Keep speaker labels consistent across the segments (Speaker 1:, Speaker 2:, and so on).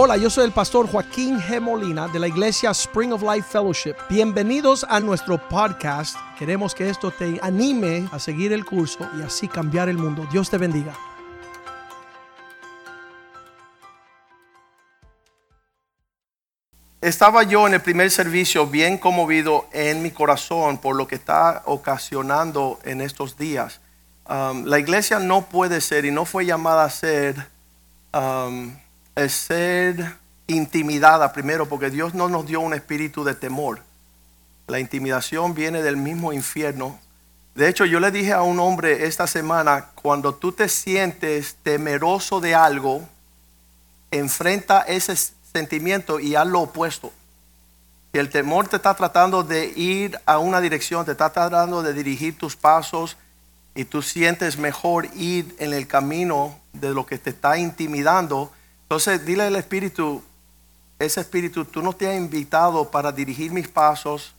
Speaker 1: Hola, yo soy el pastor Joaquín G. Molina de la iglesia Spring of Life Fellowship. Bienvenidos a nuestro podcast. Queremos que esto te anime a seguir el curso y así cambiar el mundo. Dios te bendiga.
Speaker 2: Estaba yo en el primer servicio bien conmovido en mi corazón por lo que está ocasionando en estos días. Um, la iglesia no puede ser y no fue llamada a ser, um, a ser intimidada primero porque Dios no nos dio un espíritu de temor. La intimidación viene del mismo infierno. De hecho, yo le dije a un hombre esta semana, cuando tú te sientes temeroso de algo, enfrenta ese sentimiento y haz lo opuesto. Si el temor te está tratando de ir a una dirección, te está tratando de dirigir tus pasos y tú sientes mejor ir en el camino de lo que te está intimidando, entonces dile al Espíritu, ese Espíritu, tú no te has invitado para dirigir mis pasos,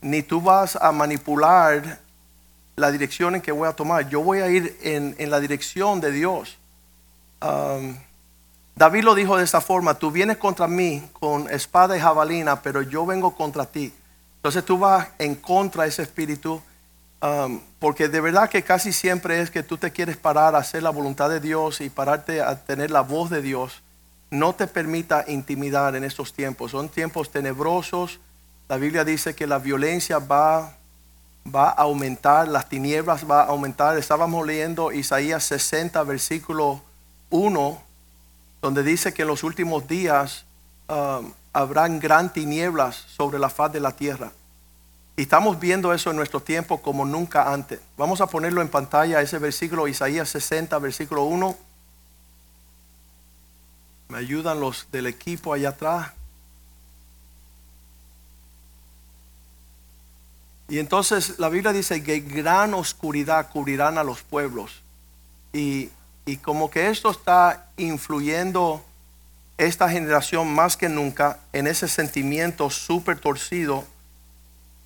Speaker 2: ni tú vas a manipular la dirección en que voy a tomar. Yo voy a ir en, en la dirección de Dios. Um, David lo dijo de esta forma, tú vienes contra mí con espada y jabalina, pero yo vengo contra ti. Entonces tú vas en contra de ese espíritu, um, porque de verdad que casi siempre es que tú te quieres parar a hacer la voluntad de Dios y pararte a tener la voz de Dios. No te permita intimidar en estos tiempos. Son tiempos tenebrosos. La Biblia dice que la violencia va, va a aumentar, las tinieblas va a aumentar. Estábamos leyendo Isaías 60, versículo 1 donde dice que en los últimos días um, habrán gran tinieblas sobre la faz de la tierra. Y estamos viendo eso en nuestro tiempo como nunca antes. Vamos a ponerlo en pantalla, ese versículo, Isaías 60, versículo 1. Me ayudan los del equipo allá atrás. Y entonces la Biblia dice que gran oscuridad cubrirán a los pueblos. Y y como que esto está influyendo esta generación más que nunca en ese sentimiento súper torcido.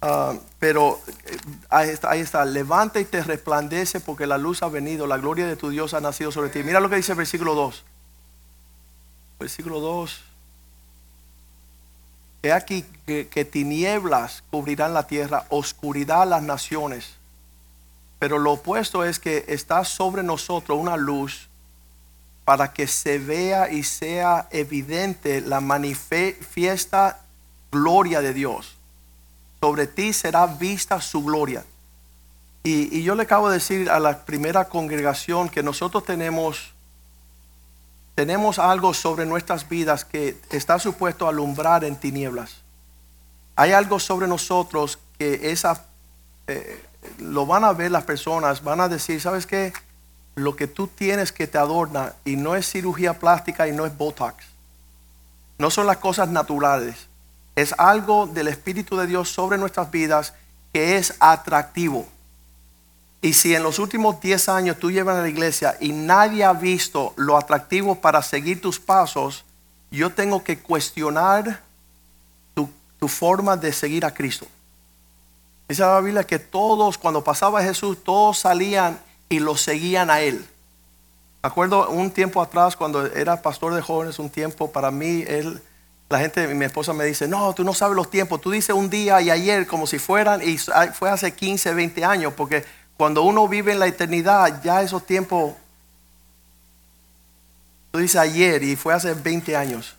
Speaker 2: Ah, pero eh, ahí está, ahí está, levanta y te resplandece porque la luz ha venido, la gloria de tu Dios ha nacido sobre ti. Mira lo que dice el versículo 2. Versículo 2. He aquí que, que tinieblas cubrirán la tierra, oscuridad las naciones. Pero lo opuesto es que está sobre nosotros una luz para que se vea y sea evidente la manifiesta gloria de Dios. Sobre ti será vista su gloria. Y, yo le acabo de decir a la primera congregación que nosotros tenemos, tenemos algo sobre nuestras vidas que está supuesto a alumbrar en tinieblas. Hay algo sobre nosotros que esa... Eh, lo van a ver las personas, van a decir, ¿sabes qué? Lo que tú tienes que te adorna y no es cirugía plástica y no es Botox. No son las cosas naturales. Es algo del Espíritu de Dios sobre nuestras vidas que es atractivo. Y si en los últimos 10 años tú llevas a la iglesia y nadie ha visto lo atractivo para seguir tus pasos, yo tengo que cuestionar tu, forma de seguir a Cristo. Dice la Biblia que todos, cuando pasaba Jesús, todos salían y lo seguían a él. Me acuerdo un tiempo atrás, cuando era pastor de jóvenes, un tiempo para mí, él, la gente, mi esposa me dice, no, tú no sabes los tiempos, tú dices un día y ayer como si fueran, y fue hace 15, 20 años, porque cuando uno vive en la eternidad, ya esos tiempos, tú dices ayer y fue hace 20 años.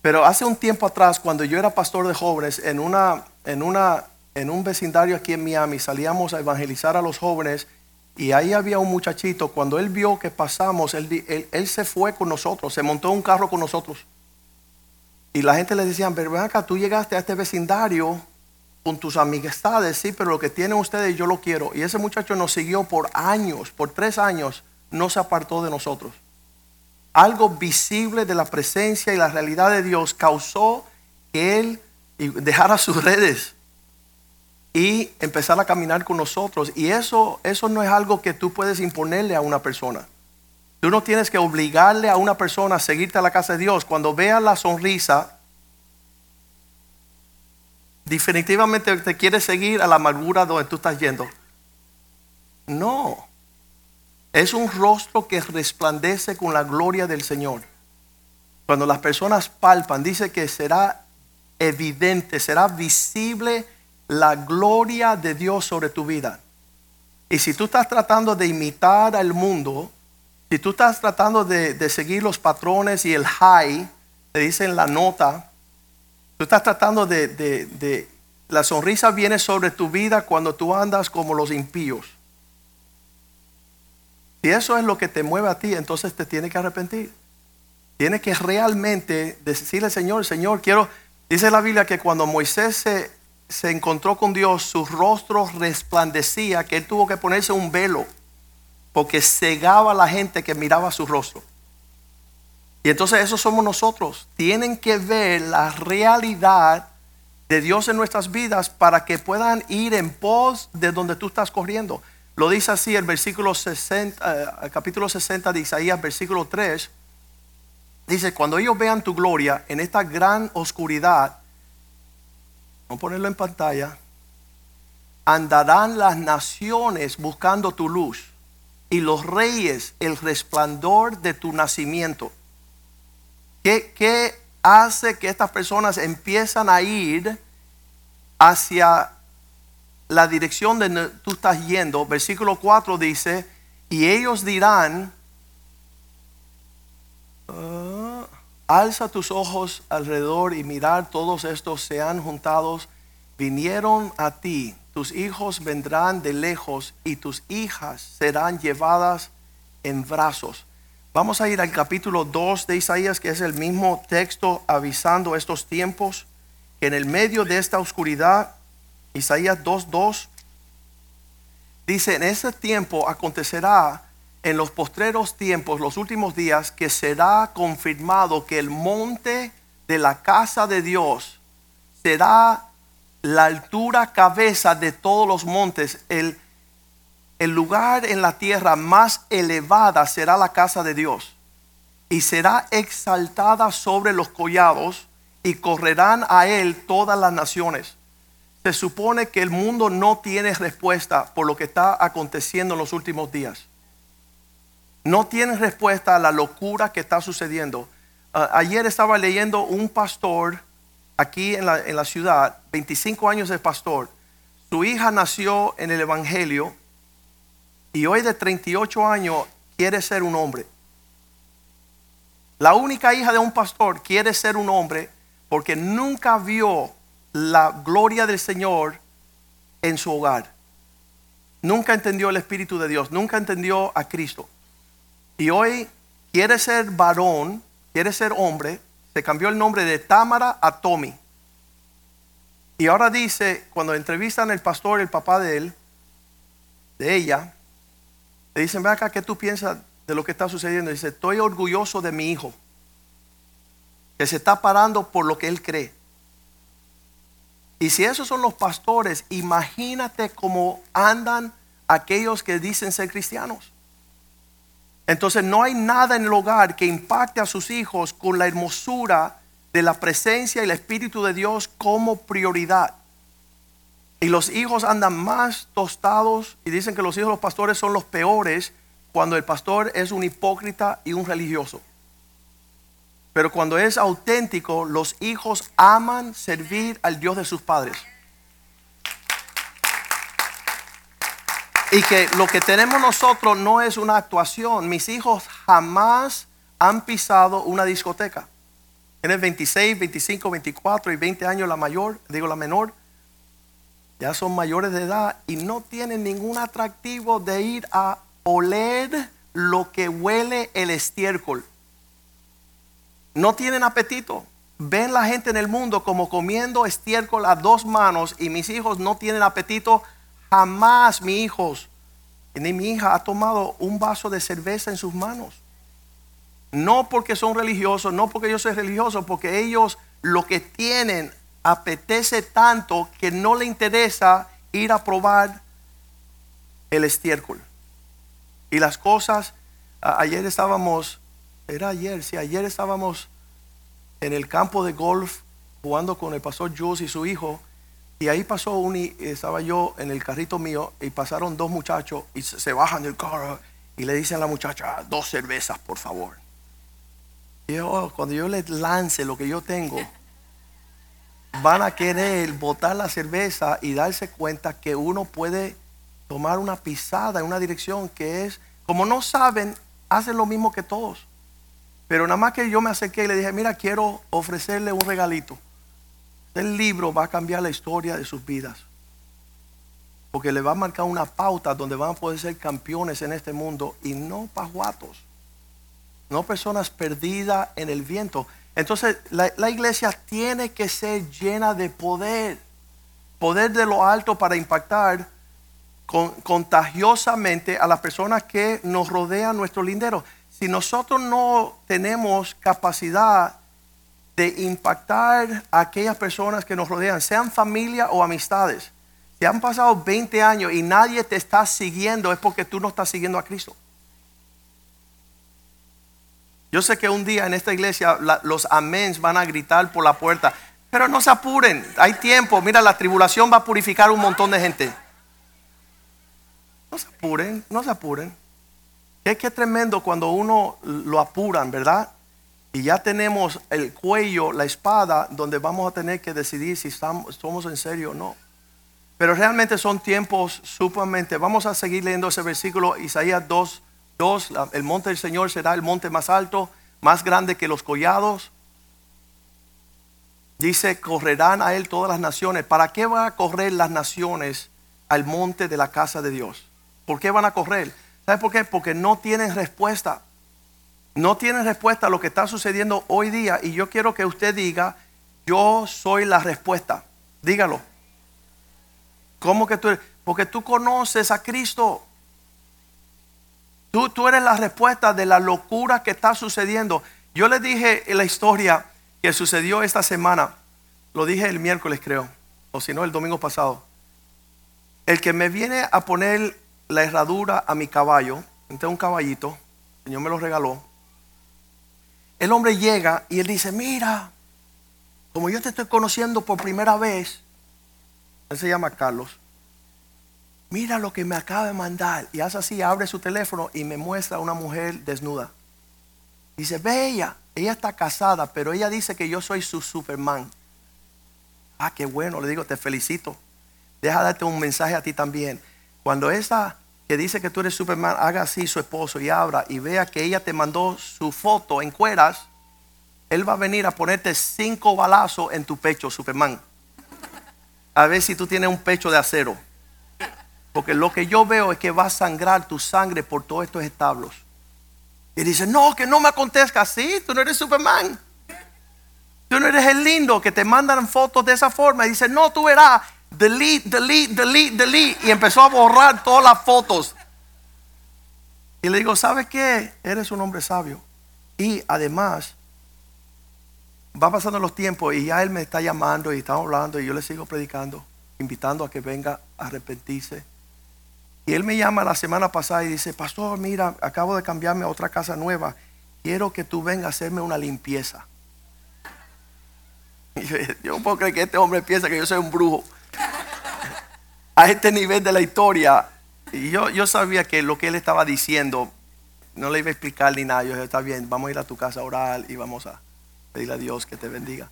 Speaker 2: Pero hace un tiempo atrás, cuando yo era pastor de jóvenes, en una, en una en un vecindario aquí en Miami, salíamos a evangelizar a los jóvenes y ahí había un muchachito, cuando él vio que pasamos, él, él, se fue con nosotros, se montó un carro con nosotros. Y la gente le decía, pero tú llegaste a este vecindario con tus amistades, sí, pero lo que tienen ustedes yo lo quiero. Y ese muchacho nos siguió por años, por tres años, no se apartó de nosotros. Algo visible de la presencia y la realidad de Dios causó que él dejara sus redes y empezar a caminar con nosotros. Y eso, eso no es algo que tú puedes imponerle a una persona. Tú no tienes que obligarle a una persona a seguirte a la casa de Dios. Cuando vea la sonrisa, definitivamente te quiere seguir a la amargura donde tú estás yendo. No. Es un rostro que resplandece con la gloria del Señor. Cuando las personas palpan, dice que será evidente, será visible la gloria de Dios sobre tu vida. Y si tú estás tratando de imitar al mundo, si tú estás tratando de, de seguir los patrones y el high, te dicen la nota, tú estás tratando de, de- la sonrisa viene sobre tu vida cuando tú andas como los impíos. Si eso es lo que te mueve a ti, entonces te tienes que arrepentir. Tienes que realmente decirle, Señor, Señor, quiero, dice la Biblia que cuando Moisés se, se encontró con Dios, su rostro resplandecía, que él tuvo que ponerse un velo, porque cegaba a la gente que miraba su rostro. Y entonces eso somos nosotros. Tienen que ver la realidad de Dios en nuestras vidas para que puedan ir en pos de donde tú estás corriendo. Lo dice así el versículo 60, eh, el capítulo 60 de Isaías, versículo 3. Dice, cuando ellos vean tu gloria en esta gran oscuridad, vamos a ponerlo en pantalla, andarán las naciones buscando tu luz y los reyes el resplandor de tu nacimiento. ¿Qué, hace que estas personas empiezan a ir hacia la dirección de donde tú estás yendo? Versículo 4 dice, y ellos dirán, Ah, alza tus ojos alrededor y mirar, todos estos se han juntado, vinieron a ti, tus hijos vendrán de lejos y tus hijas serán llevadas en brazos. Vamos a ir al capítulo 2 de Isaías, que es el mismo texto avisando estos tiempos, que en el medio de esta oscuridad, Isaías 2.2, dice, en ese tiempo acontecerá en los postreros tiempos, los últimos días, que será confirmado que el monte de la casa de Dios será la altura cabeza de todos los montes, el, el lugar en la tierra más elevada será la casa de Dios y será exaltada sobre los collados y correrán a él todas las naciones. Se supone que el mundo no tiene respuesta por lo que está aconteciendo en los últimos días no tienen respuesta a la locura que está sucediendo. Ah, ayer estaba leyendo un pastor aquí en la, ciudad, 25 años de pastor. Su hija nació en el Evangelio y hoy de 38 años quiere ser un hombre. La única hija de un pastor quiere ser un hombre porque nunca vio la gloria del Señor en su hogar. Nunca entendió el Espíritu de Dios, nunca entendió a Cristo. Y hoy quiere ser varón, quiere ser hombre. Se cambió el nombre de Támara a Tommy. Y ahora dice, cuando entrevistan al pastor, el papá de él, de ella, le dicen, ve acá, ¿qué tú piensas de lo que está sucediendo? Dice, estoy orgulloso de mi hijo, que se está parando por lo que él cree. Y si esos son los pastores, imagínate cómo andan aquellos que dicen ser cristianos. Entonces no hay nada en el hogar que impacte a sus hijos con la hermosura de la presencia y el Espíritu de Dios como prioridad. Y los hijos andan más tostados y dicen que los hijos de los pastores son los peores cuando el pastor es un hipócrita y un religioso. Pero cuando es auténtico, los hijos aman servir al Dios de sus padres. Y que lo que tenemos nosotros no es una actuación. Mis hijos jamás han pisado una discoteca. Tienes 26, 25, 24 y 20 años la mayor, digo la menor. Ya son mayores de edad y no tienen ningún atractivo de ir a oler lo que huele el estiércol. No tienen apetito. Ven la gente en el mundo como comiendo estiércol a dos manos y mis hijos no tienen apetito Jamás mi hijos, ni mi hija ha tomado un vaso de cerveza en sus manos. No porque son religiosos, no porque yo soy religioso, porque ellos lo que tienen apetece tanto que no le interesa ir a probar el estiércol. Y las cosas, ayer estábamos, era ayer, sí, ayer estábamos en el campo de golf jugando con el pastor Jules y su hijo. Y ahí pasó un, y estaba yo en el carrito mío y pasaron dos muchachos y se, se bajan del carro y le dicen a la muchacha, dos cervezas, por favor. Y yo, cuando yo les lance lo que yo tengo, van a querer botar la cerveza y darse cuenta que uno puede tomar una pisada en una dirección que es, como no saben, hacen lo mismo que todos. Pero nada más que yo me acerqué y le dije, mira, quiero ofrecerle un regalito. El libro va a cambiar la historia de sus vidas. Porque le va a marcar una pauta donde van a poder ser campeones en este mundo y no pajuatos. No personas perdidas en el viento. Entonces la, iglesia tiene que ser llena de poder. Poder de lo alto para impactar con- contagiosamente a las personas que nos rodean nuestro lindero. Si nosotros no tenemos capacidad de impactar a aquellas personas que nos rodean, sean familia o amistades, si han pasado 20 años y nadie te está siguiendo, es porque tú no estás siguiendo a Cristo. Yo sé que un día en esta iglesia los améns van a gritar por la puerta, pero no se apuren, hay tiempo. Mira, la tribulación va a purificar un montón de gente. No se apuren, no se apuren. Es que tremendo cuando uno lo apuran, ¿verdad? Y ya tenemos el cuello, la espada, donde vamos a tener que decidir si estamos, somos en serio o no. Pero realmente son tiempos sumamente. Vamos a seguir leyendo ese versículo, Isaías 2, 2. la- El monte del Señor será el monte más alto, más grande que los collados. Dice, correrán a él todas las naciones. ¿Para qué van a correr las naciones al monte de la casa de Dios? ¿Por qué van a correr? ¿Sabe por qué? Porque no tienen respuesta. No tienen respuesta a lo que está sucediendo hoy día. Y yo quiero que usted diga, yo soy la respuesta. Dígalo. ¿Cómo que tú eres? Porque tú conoces a Cristo. Tú, tú eres la respuesta de la locura que está sucediendo. Yo le dije la historia que sucedió esta semana. Lo dije el miércoles, creo. O si no, el domingo pasado. El que me viene a poner la herradura a mi caballo, entonces un caballito, el Señor me lo regaló. El hombre llega y él dice, mira, como yo te estoy conociendo por primera vez, él se llama Carlos, mira lo que me acaba de mandar. Y hace así, abre su teléfono y me muestra a una mujer desnuda. Dice, ve ella, ella está casada, pero ella dice que yo soy su Superman. Ah, qué bueno, le digo, te felicito. Deja darte un mensaje a ti también. Cuando esa que dice que tú eres Superman haga así su esposo y abra y vea que ella te mandó su foto en cueras, él va a venir a ponerte cinco balazos en tu pecho, Superman. A ver si tú tienes un pecho de acero. Porque lo que yo veo es que va a sangrar tu sangre por todos estos establos. Y dice, no, que no me acontezca así, tú no eres Superman. Tú no eres el lindo que te mandan fotos de esa forma. Y dice, no, tú verás, delete, delete, delete, delete. Y empezó a borrar todas las fotos. Y le digo, ¿sabes qué? Eres un hombre sabio. Y además, va pasando los tiempos y ya él me está llamando y estamos hablando y yo le sigo predicando, invitando a que venga a arrepentirse. Y él me llama la semana pasada y dice, pastor, mira, acabo de cambiarme a otra casa nueva. Quiero que tú vengas a hacerme una limpieza. Yo, yo no puedo creer que este hombre piensa que yo soy un brujo. A este nivel de la historia. Yo, yo sabía que lo que él estaba diciendo, no le iba a explicar ni nada. Yo dije, está bien, vamos a ir a tu casa a orar y vamos a pedirle a Dios que te bendiga.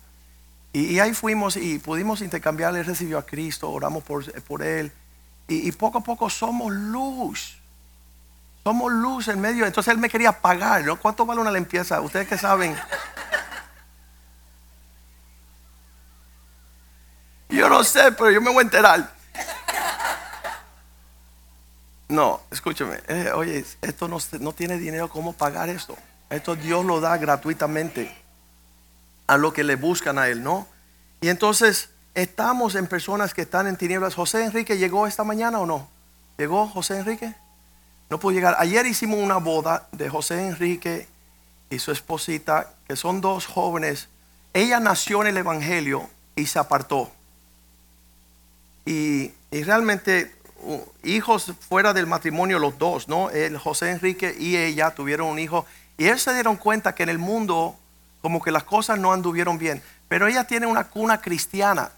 Speaker 2: Y, ahí fuimos y pudimos intercambiar. Él recibió a Cristo, oramos por, por él. Y, poco a poco somos luz. Somos luz en medio. Entonces él me quería pagar. ¿Cuánto vale una limpieza? Ustedes que saben. Yo no sé, pero yo me voy a enterar. No, escúcheme. eh, oye, esto no, no tiene dinero, ¿cómo pagar esto? Esto Dios lo da gratuitamente a lo que le buscan a Él, ¿no? Y entonces estamos en personas que están en tinieblas. José Enrique llegó esta mañana o no? ¿Llegó José Enrique? No pudo llegar. Ayer hicimos una boda de José Enrique y su esposita, que son dos jóvenes. Ella nació en el Evangelio y se apartó. Y, y realmente hijos fuera del matrimonio los dos, ¿no? El José Enrique y ella tuvieron un hijo y ellos se dieron cuenta que en el mundo como que las cosas no anduvieron bien, pero ella tiene una cuna cristiana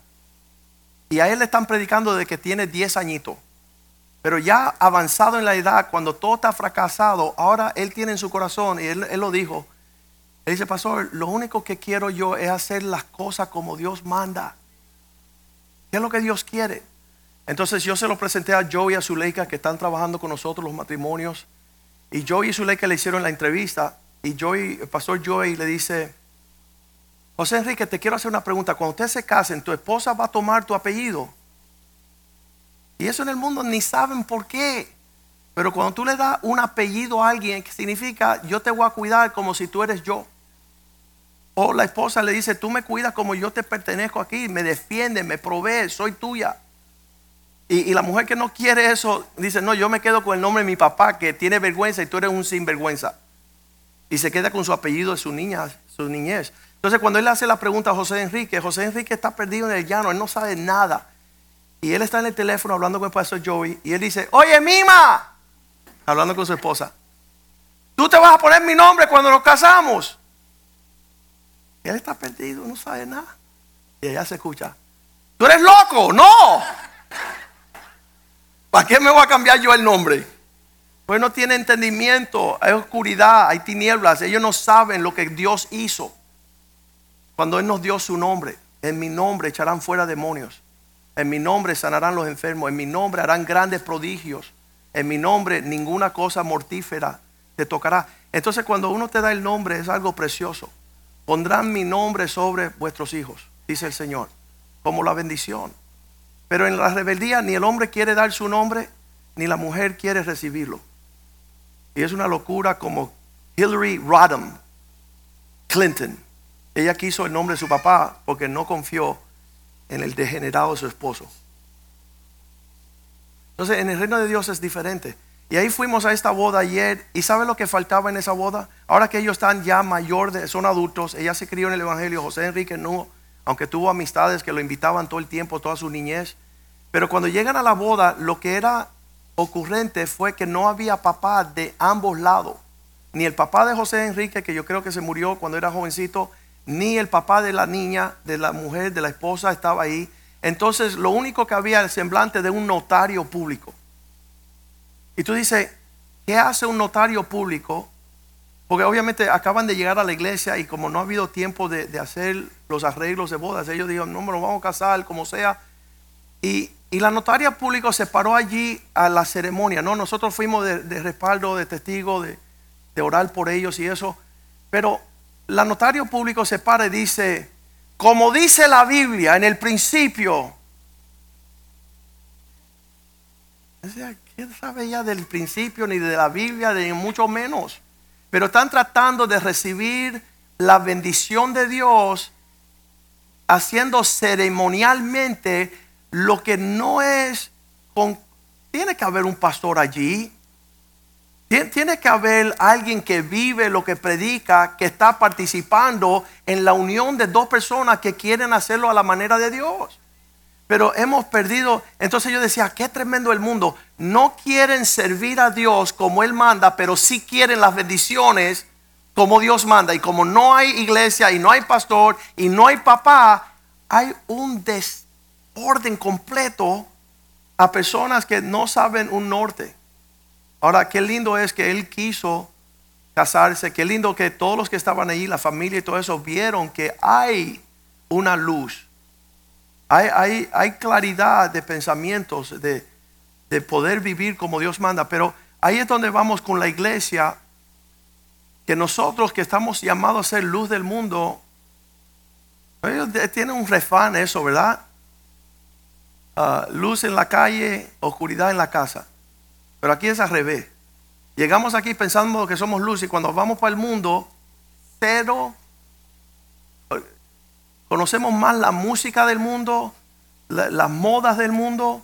Speaker 2: y a él le están predicando de que tiene 10 añitos. Pero ya avanzado en la edad, cuando todo está fracasado, ahora él tiene en su corazón, y él, él lo dijo, Él dice, pastor, lo único que quiero yo es hacer las cosas como Dios manda. ¿Qué es lo que Dios quiere? Entonces yo se lo presenté a Joey y a Zuleika que están trabajando con nosotros los matrimonios. Y Joey y Zuleika le hicieron la entrevista. Y Joey, el pastor Joey le dice, José Enrique, te quiero hacer una pregunta. Cuando ustedes se casen, ¿tu esposa va a tomar tu apellido? Y eso en el mundo ni saben por qué. Pero cuando tú le das un apellido a alguien, que significa yo te voy a cuidar como si tú eres yo. O la esposa le dice, tú me cuidas como yo te pertenezco aquí, me defiende, me provee, soy tuya. Y, la mujer que no quiere eso dice, no, yo me quedo con el nombre de mi papá que tiene vergüenza y tú eres un sinvergüenza. Y se queda con su apellido de su niña, su niñez. Entonces cuando él hace la pregunta a José Enrique, José Enrique está perdido en el llano, él no sabe nada. Y él está en el teléfono hablando con el pastor Joey y él dice, oye Mima, hablando con su esposa, tú te vas a poner mi nombre cuando nos casamos. Y él está perdido, no sabe nada. Y ella se escucha, tú eres loco, no. ¿Para qué me voy a cambiar yo el nombre? Pues no tiene entendimiento, hay oscuridad, hay tinieblas, ellos no saben lo que Dios hizo. Cuando Él nos dio su nombre, en mi nombre echarán fuera demonios, en mi nombre sanarán los enfermos, en mi nombre harán grandes prodigios, en mi nombre ninguna cosa mortífera te tocará. Entonces cuando uno te da el nombre es algo precioso. Pondrán mi nombre sobre vuestros hijos, dice el Señor, como la bendición. Pero en la rebeldía ni el hombre quiere dar su nombre, ni la mujer quiere recibirlo. Y es una locura como Hillary Rodham Clinton. Ella quiso el nombre de su papá porque no confió en el degenerado de su esposo. Entonces, en el reino de Dios es diferente. Y ahí fuimos a esta boda ayer. ¿Y sabe lo que faltaba en esa boda? Ahora que ellos están ya mayores, son adultos, ella se crió en el Evangelio. José Enrique no, aunque tuvo amistades que lo invitaban todo el tiempo, toda su niñez. Pero cuando llegan a la boda, lo que era ocurrente fue que no había papá de ambos lados. Ni el papá de José Enrique, que yo creo que se murió cuando era jovencito, ni el papá de la niña, de la mujer, de la esposa estaba ahí. Entonces lo único que había el semblante de un notario público. Y tú dices, ¿qué hace un notario público? Porque obviamente acaban de llegar a la iglesia y como no ha habido tiempo de, hacer los arreglos de bodas, ellos dijeron, no, nos vamos a casar como sea. Y, y la notaria público se paró allí a la ceremonia. No, nosotros fuimos de, respaldo, de testigo, de, de, orar por ellos y eso. Pero la notario público se para y dice, como dice la Biblia en el principio. ¿Quién sabe ya del principio ni de la Biblia, ni mucho menos? Pero están tratando de recibir la bendición de Dios haciendo ceremonialmente lo que no es con... Tiene que haber un pastor allí. Tiene que haber alguien que vive lo que predica, que está participando en la unión de dos personas que quieren hacerlo a la manera de Dios. Pero hemos perdido, entonces yo decía, qué tremendo el mundo. No quieren servir a Dios como Él manda, pero sí quieren las bendiciones como Dios manda. Y como no hay iglesia y no hay pastor y no hay papá, hay un destino orden completo a personas que no saben un norte. Ahora, qué lindo es que él quiso casarse, qué lindo que todos los que estaban ahí, la familia y todo eso, vieron que hay una luz. Hay, hay, claridad de pensamientos, de, de poder vivir como Dios manda. Pero ahí es donde vamos con la iglesia, que nosotros que estamos llamados a ser luz del mundo, ellos tienen un refán eso, ¿verdad? Ah, luz en la calle, oscuridad en la casa. Pero aquí es al revés. Llegamos aquí pensando que somos luz y cuando vamos para el mundo, cero. Conocemos más la música del mundo, las modas del mundo.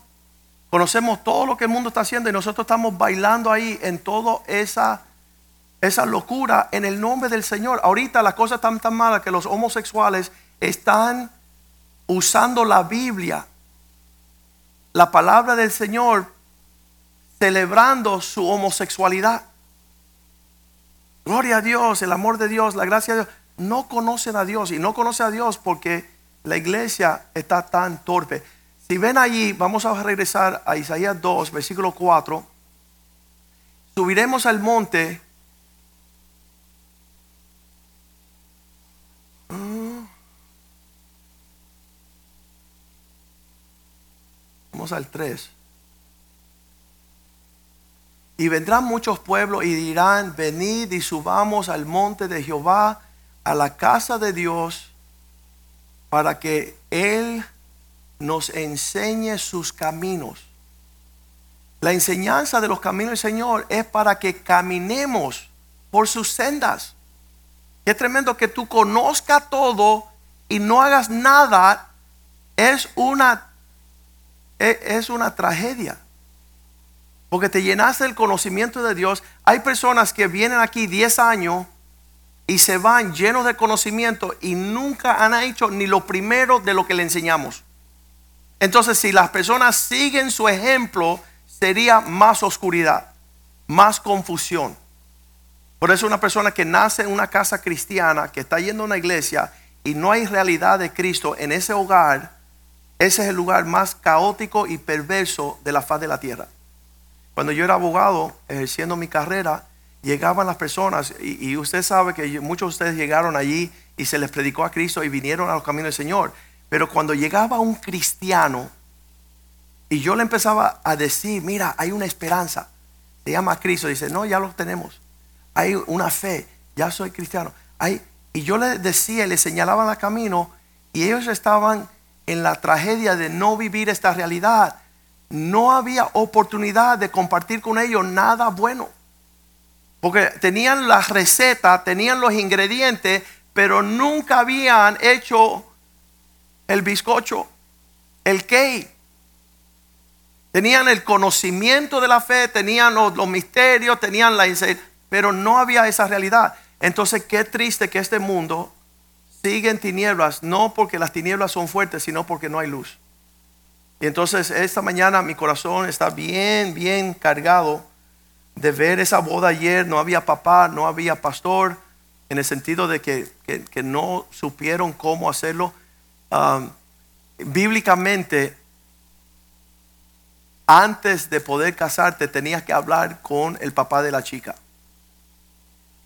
Speaker 2: Conocemos todo lo que el mundo está haciendo y nosotros estamos bailando ahí en toda esa, esa locura en el nombre del Señor. Ahorita las cosas están tan malas que los homosexuales están usando la Biblia la palabra del Señor celebrando su homosexualidad. Gloria a Dios, el amor de Dios, la gracia de Dios no conocen a Dios y no conocen a Dios porque la iglesia está tan torpe. Si ven allí, vamos a regresar a Isaías 2, versículo 4. Subiremos al monte. Mm. Vamos al 3. Y vendrán muchos pueblos y dirán, venid y subamos al monte de Jehová a la casa de Dios, para que Él nos enseñe sus caminos. La enseñanza de los caminos del Señor es para que caminemos por sus sendas. Es tremendo que tú conozcas todo y no hagas nada. Es una, e, es una tragedia. Porque te llenaste del conocimiento de Dios. Hay personas que vienen aquí 10 años y se van llenos de conocimiento y nunca han hecho ni lo primero de lo que le enseñamos. Entonces, si las personas siguen su ejemplo, sería más oscuridad, más confusión. Por eso una persona que nace en una casa cristiana, que está yendo a una iglesia y no hay realidad de Cristo en ese hogar, ese es el lugar más caótico y perverso de la faz de la tierra. Cuando yo era abogado, ejerciendo mi carrera, llegaban las personas, y, usted sabe que muchos de ustedes llegaron allí y se les predicó a Cristo y vinieron a los caminos del Señor. Pero cuando llegaba un cristiano, y yo le empezaba a decir, mira, hay una esperanza. Se llama Cristo. Dice, no, ya lo tenemos. Hay una fe. Ya soy cristiano. Hay, y yo le decía, le señalaba el camino y ellos estaban en la tragedia de no vivir esta realidad. No había oportunidad de compartir con ellos nada bueno. Porque tenían la receta, tenían los ingredientes, pero nunca habían hecho el bizcocho, el cake. Tenían el conocimiento de la fe, tenían los, misterios, tenían la pero no había esa realidad. Entonces, qué triste que este mundo sigue en tinieblas, no porque las tinieblas son fuertes, sino porque no hay luz. Y entonces, esta mañana mi corazón está bien, bien cargado de ver esa boda ayer. No había papá, no había pastor, en el sentido de que, no supieron cómo hacerlo. Bíblicamente, antes de poder casarte tenías que hablar con el papá de la chica.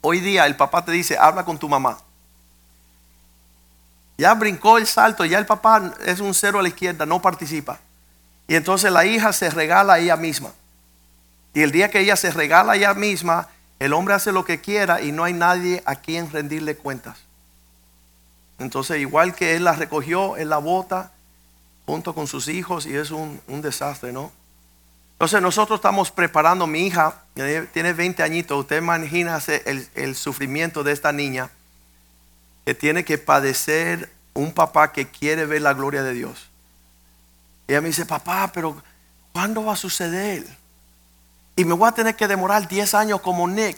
Speaker 2: Hoy día el papá te dice, habla con tu mamá. Ya brincó el salto, ya el papá es un cero a la izquierda, no participa. Y entonces la hija se regala a ella misma. Y el día que ella se regala ella misma, el hombre hace lo que quiera y no hay nadie a quien rendirle cuentas. Entonces, igual que él la recogió, él la bota junto con sus hijos y es un, desastre, ¿no? Entonces nosotros estamos preparando, mi hija tiene 20 añitos, usted imagina el, el sufrimiento de esta niña que tiene que padecer un papá que quiere ver la gloria de Dios. Y ella me dice, papá, pero ¿cuándo va a suceder? Y me voy a tener que demorar 10 años como Nick.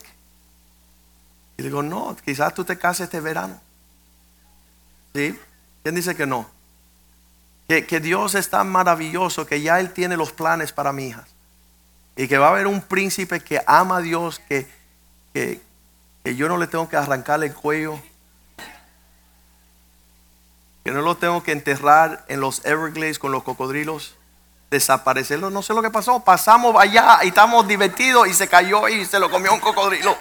Speaker 2: Y digo, no, quizás tú te cases este verano. ¿Sí? ¿Quién dice que no? Que, Dios es tan maravilloso que ya Él tiene los planes para mi hija. Y que va a haber un príncipe que ama a Dios, que, que, yo no le tengo que arrancarle el cuello. Que no lo tengo que enterrar en los Everglades con los cocodrilos. Desaparecerlo. No sé lo que pasó. Pasamos allá y estamos divertidos y se cayó y se lo comió un cocodrilo.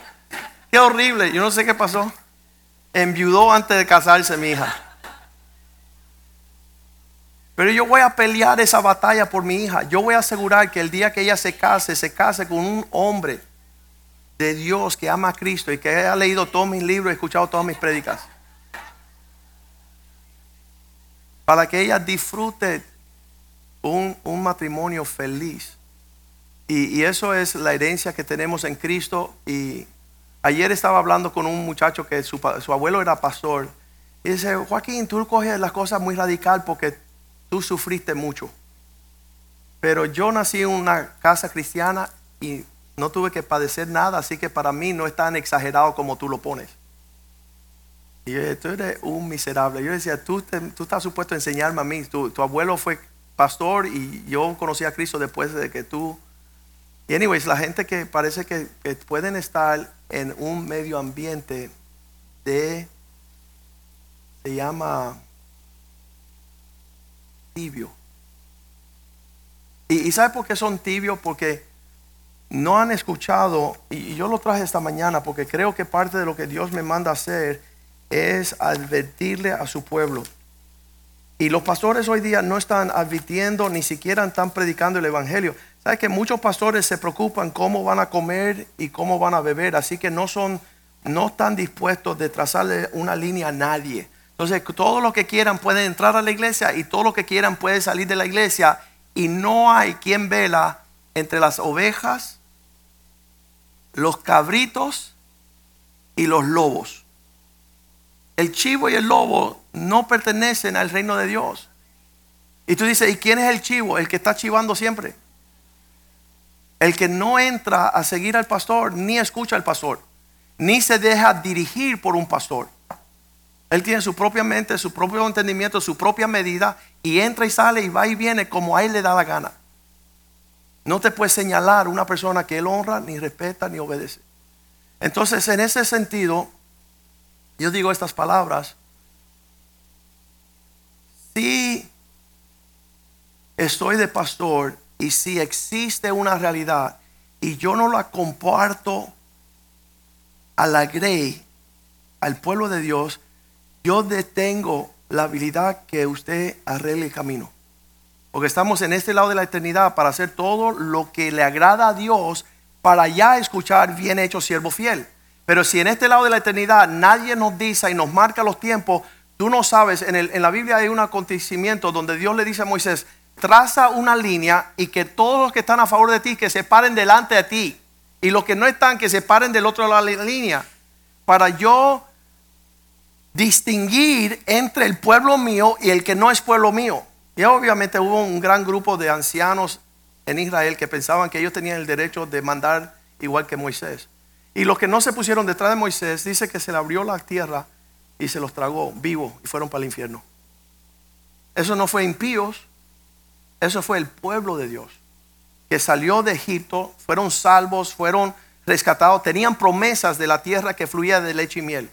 Speaker 2: Qué horrible. Yo no sé qué pasó. Enviudó antes de casarse mi hija. Pero yo voy a pelear esa batalla por mi hija. Yo voy a asegurar que el día que ella se case, se case con un hombre de Dios que ama a Cristo y que haya leído todos mis libros y escuchado todas mis prédicas. Para que ella disfrute un, matrimonio feliz. Y, eso es la herencia que tenemos en Cristo. Y ayer estaba hablando con un muchacho que su, su abuelo era pastor. Y dice, Joaquín, tú coges las cosas muy radical porque tú sufriste mucho. Pero yo nací en una casa cristiana y no tuve que padecer nada, así que para mí no es tan exagerado como tú lo pones. Y yo tú eres un miserable. Yo decía, tú, tú estás supuesto a enseñarme a mí. Tu, abuelo fue pastor y yo conocí a Cristo después de que tú... Y anyways, la gente que parece que, pueden estar en un medio ambiente de... Se llama tibio. Y, ¿sabe por qué son tibios? Porque no han escuchado, y yo lo traje esta mañana porque creo que parte de lo que Dios me manda hacer es advertirle a su pueblo Y los pastores hoy día no están advirtiendo, ni siquiera están predicando el Evangelio. ¿Sabes que muchos pastores se preocupan cómo van a comer y cómo van a beber? Así que no son, no están dispuestos de trazarle una línea a nadie. Entonces, todo lo que quieran pueden entrar a la iglesia y todo lo que quieran puede salir de la iglesia. Y no hay quien vela entre las ovejas, los cabritos y los lobos. El chivo y el lobo no pertenecen al reino de Dios. Y tú dices, ¿y quién es el chivo? El que está chivando siempre. El que no entra a seguir al pastor, ni escucha al pastor, ni se deja dirigir por un pastor. Él tiene su propia mente, su propio entendimiento, su propia medida, y entra y sale y va y viene como a él le da la gana. No te puede señalar una persona que él honra, ni respeta, ni obedece. Entonces, en ese sentido, yo digo estas palabras. Si estoy de pastor y si existe una realidad y yo no la comparto a la grey, al pueblo de Dios, yo detengo la habilidad que usted arregle el camino. Porque estamos en este lado de la eternidad para hacer todo lo que le agrada a Dios para ya escuchar bien hecho siervo fiel. Pero si en este lado de la eternidad nadie nos dice y nos marca los tiempos, tú no sabes, en, en la Biblia hay un acontecimiento donde Dios le dice a Moisés, traza una línea y que todos los que están a favor de ti, que se paren delante de ti. Y los que no están, que se paren del otro lado de la línea. Para yo distinguir entre el pueblo mío y el que no es pueblo mío. Y obviamente hubo un gran grupo de ancianos en Israel que pensaban que ellos tenían el derecho de mandar igual que Moisés. Y los que no se pusieron detrás de Moisés, dice que se le abrió la tierra y se los tragó vivos y fueron para el infierno. Eso no fue impíos, eso fue el pueblo de Dios que salió de Egipto, fueron salvos, fueron rescatados, tenían promesas de la tierra que fluía de leche y miel.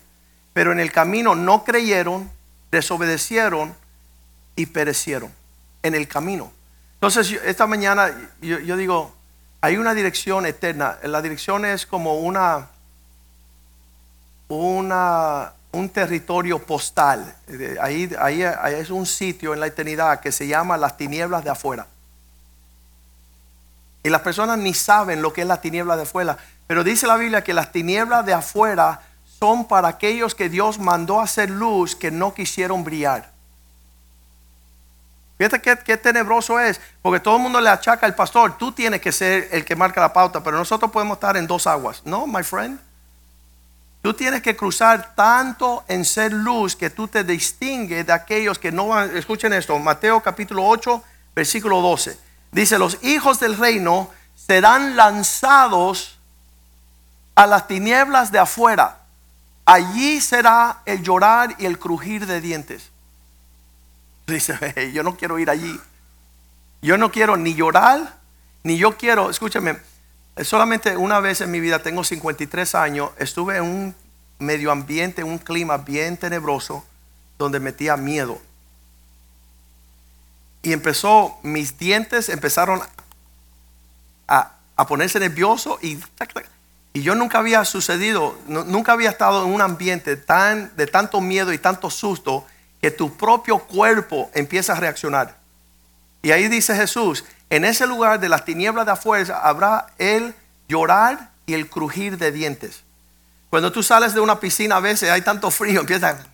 Speaker 2: Pero en el camino no creyeron, desobedecieron y perecieron en el camino. Entonces, esta mañana yo, digo, hay una dirección eterna. La dirección es como una, una, un territorio postal. Ahí, ahí, ahí, es un sitio en la eternidad que se llama las tinieblas de afuera. Y las personas ni saben lo que es la tiniebla de afuera. Pero dice la Biblia que las tinieblas de afuera son para aquellos que Dios mandó a hacer luz que no quisieron brillar. Fíjate qué, tenebroso es, porque todo el mundo le achaca al pastor, tú tienes que ser el que marca la pauta, pero nosotros podemos estar en dos aguas. No, my friend. Tú tienes que cruzar tanto en ser luz que tú te distingues de aquellos que no van. Escuchen esto, Mateo capítulo 8, versículo 12. Dice, los hijos del reino serán lanzados a las tinieblas de afuera. Allí será el llorar y el crujir de dientes. Dice, yo no quiero ir allí. Yo no quiero ni llorar, ni yo quiero, escúchame, solamente una vez en mi vida, tengo 53 años, estuve en un medio ambiente, un clima bien tenebroso, donde metía miedo. Y empezó, mis dientes empezaron a, ponerse nervioso y, y yo nunca había sucedido, nunca había estado en un ambiente tan, de tanto miedo y tanto susto que tu propio cuerpo empieza a reaccionar. Y ahí dice Jesús, en ese lugar de las tinieblas de afuera habrá el llorar y el crujir de dientes. Cuando tú sales de una piscina a veces hay tanto frío, empieza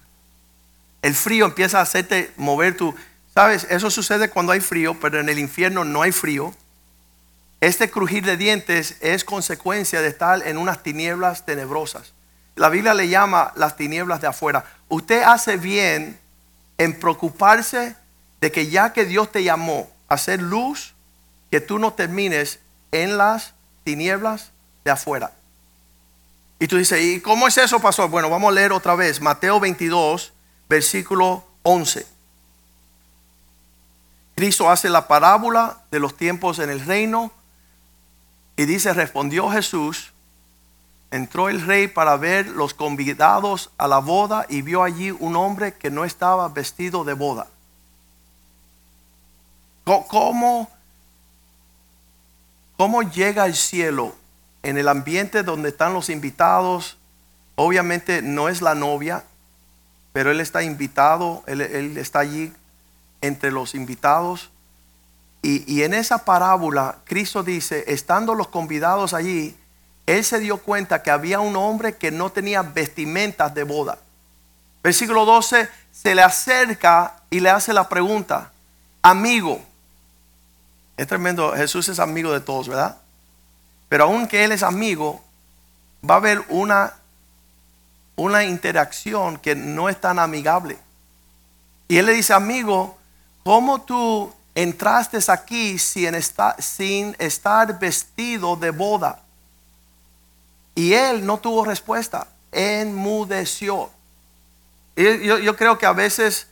Speaker 2: el frío empieza a hacerte mover tu, sabes, eso sucede cuando hay frío, pero en el infierno no hay frío. Este crujir de dientes es consecuencia de estar en unas tinieblas tenebrosas. La Biblia le llama las tinieblas de afuera. Usted hace bien en preocuparse de que ya que Dios te llamó a hacer luz, que tú no termines en las tinieblas de afuera. Y tú dices, ¿y cómo es eso, pastor? Bueno, vamos a leer otra vez Mateo 22, versículo 11. Cristo hace la parábola de los tiempos en el reino y dice, respondió Jesús, entró el rey para ver los convidados a la boda y vio allí un hombre que no estaba vestido de boda. ¿Cómo, cómo llega el cielo en el ambiente donde están los invitados? Obviamente no es la novia, pero él está invitado, él, está allí entre los invitados. Y, y en esa parábola, Cristo dice, estando los convidados allí, Él se dio cuenta que había un hombre que no tenía vestimentas de boda. Versículo 12, se le acerca y le hace la pregunta, amigo, es tremendo, Jesús es amigo de todos, ¿verdad? Pero aunque Él es amigo, va a haber una, una interacción que no es tan amigable. Y Él le dice, amigo, ¿cómo tú entraste aquí sin estar, sin estar vestido de boda? Y Él no tuvo respuesta, enmudeció. Yo, creo que a veces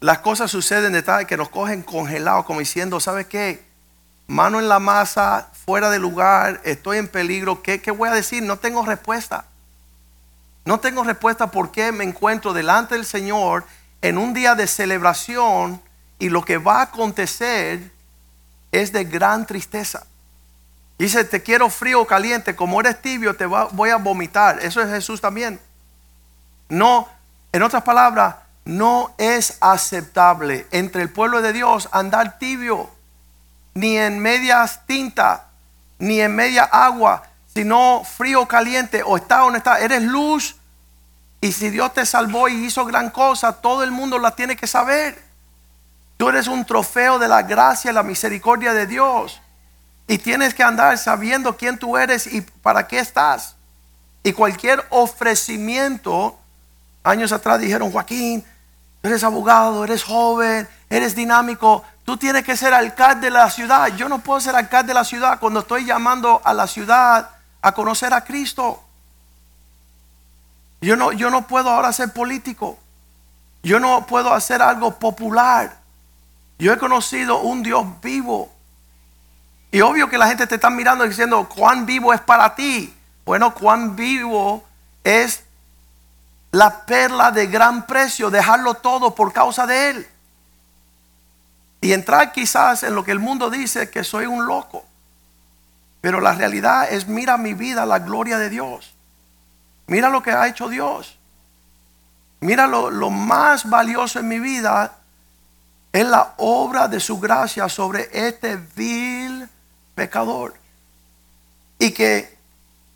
Speaker 2: las cosas suceden de tal que nos cogen congelados, como diciendo, ¿sabe qué? Mano en la masa, fuera de lugar, estoy en peligro. ¿Qué, ¿Qué, voy a decir? No tengo respuesta. No tengo respuesta porque me encuentro delante del Señor en un día de celebración y lo que va a acontecer es de gran tristeza. Dice, te quiero frío o caliente, como eres tibio te voy a vomitar. Eso es Jesús también. No, en otras palabras, no es aceptable entre el pueblo de Dios andar tibio, ni en medias tinta, ni en media agua, sino frío o caliente, o está o no está. Eres luz. Y si Dios te salvó y hizo gran cosa, todo el mundo la tiene que saber. Tú eres un trofeo de la gracia y la misericordia de Dios. Y tienes que andar sabiendo quién tú eres y para qué estás. Y cualquier ofrecimiento Años atrás dijeron, Joaquín, eres abogado, eres joven, eres dinámico, tú tienes que ser alcalde de la ciudad. Yo no puedo ser alcalde de la ciudad cuando estoy llamando a la ciudad a conocer a Cristo. Yo no, yo no puedo ahora ser político. Yo no puedo hacer algo popular. Yo he conocido un Dios vivo. Y obvio que la gente te está mirando diciendo, ¿cuán vivo es para ti? Bueno, cuán vivo es la perla de gran precio, dejarlo todo por causa de Él. Y entrar quizás en lo que el mundo dice que soy un loco. Pero la realidad es, mira mi vida, la gloria de Dios. Mira lo que ha hecho Dios. Mira lo, lo más valioso en mi vida es la obra de su gracia sobre este vil pecador. Y que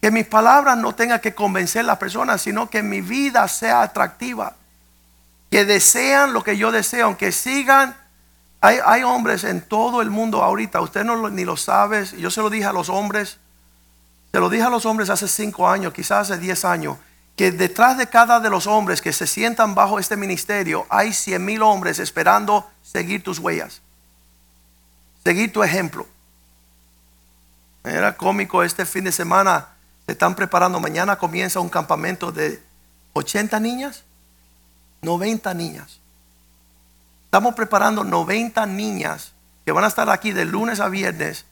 Speaker 2: que mis palabras no tengan que convencer a las personas, sino que mi vida sea atractiva. Que desean lo que yo deseo, aunque sigan. Hay, hay hombres en todo el mundo ahorita, usted no ni lo sabe, yo se lo dije a los hombres, se lo dije a los hombres hace cinco años, quizás hace diez años, que detrás de cada de los hombres que se sientan bajo este ministerio hay cien mil hombres esperando seguir tus huellas, seguir tu ejemplo. Era cómico este fin de semana se están preparando. Mañana comienza un campamento de 80 niñas, 90 niñas. Estamos preparando 90 niñas que van a estar aquí de lunes a viernes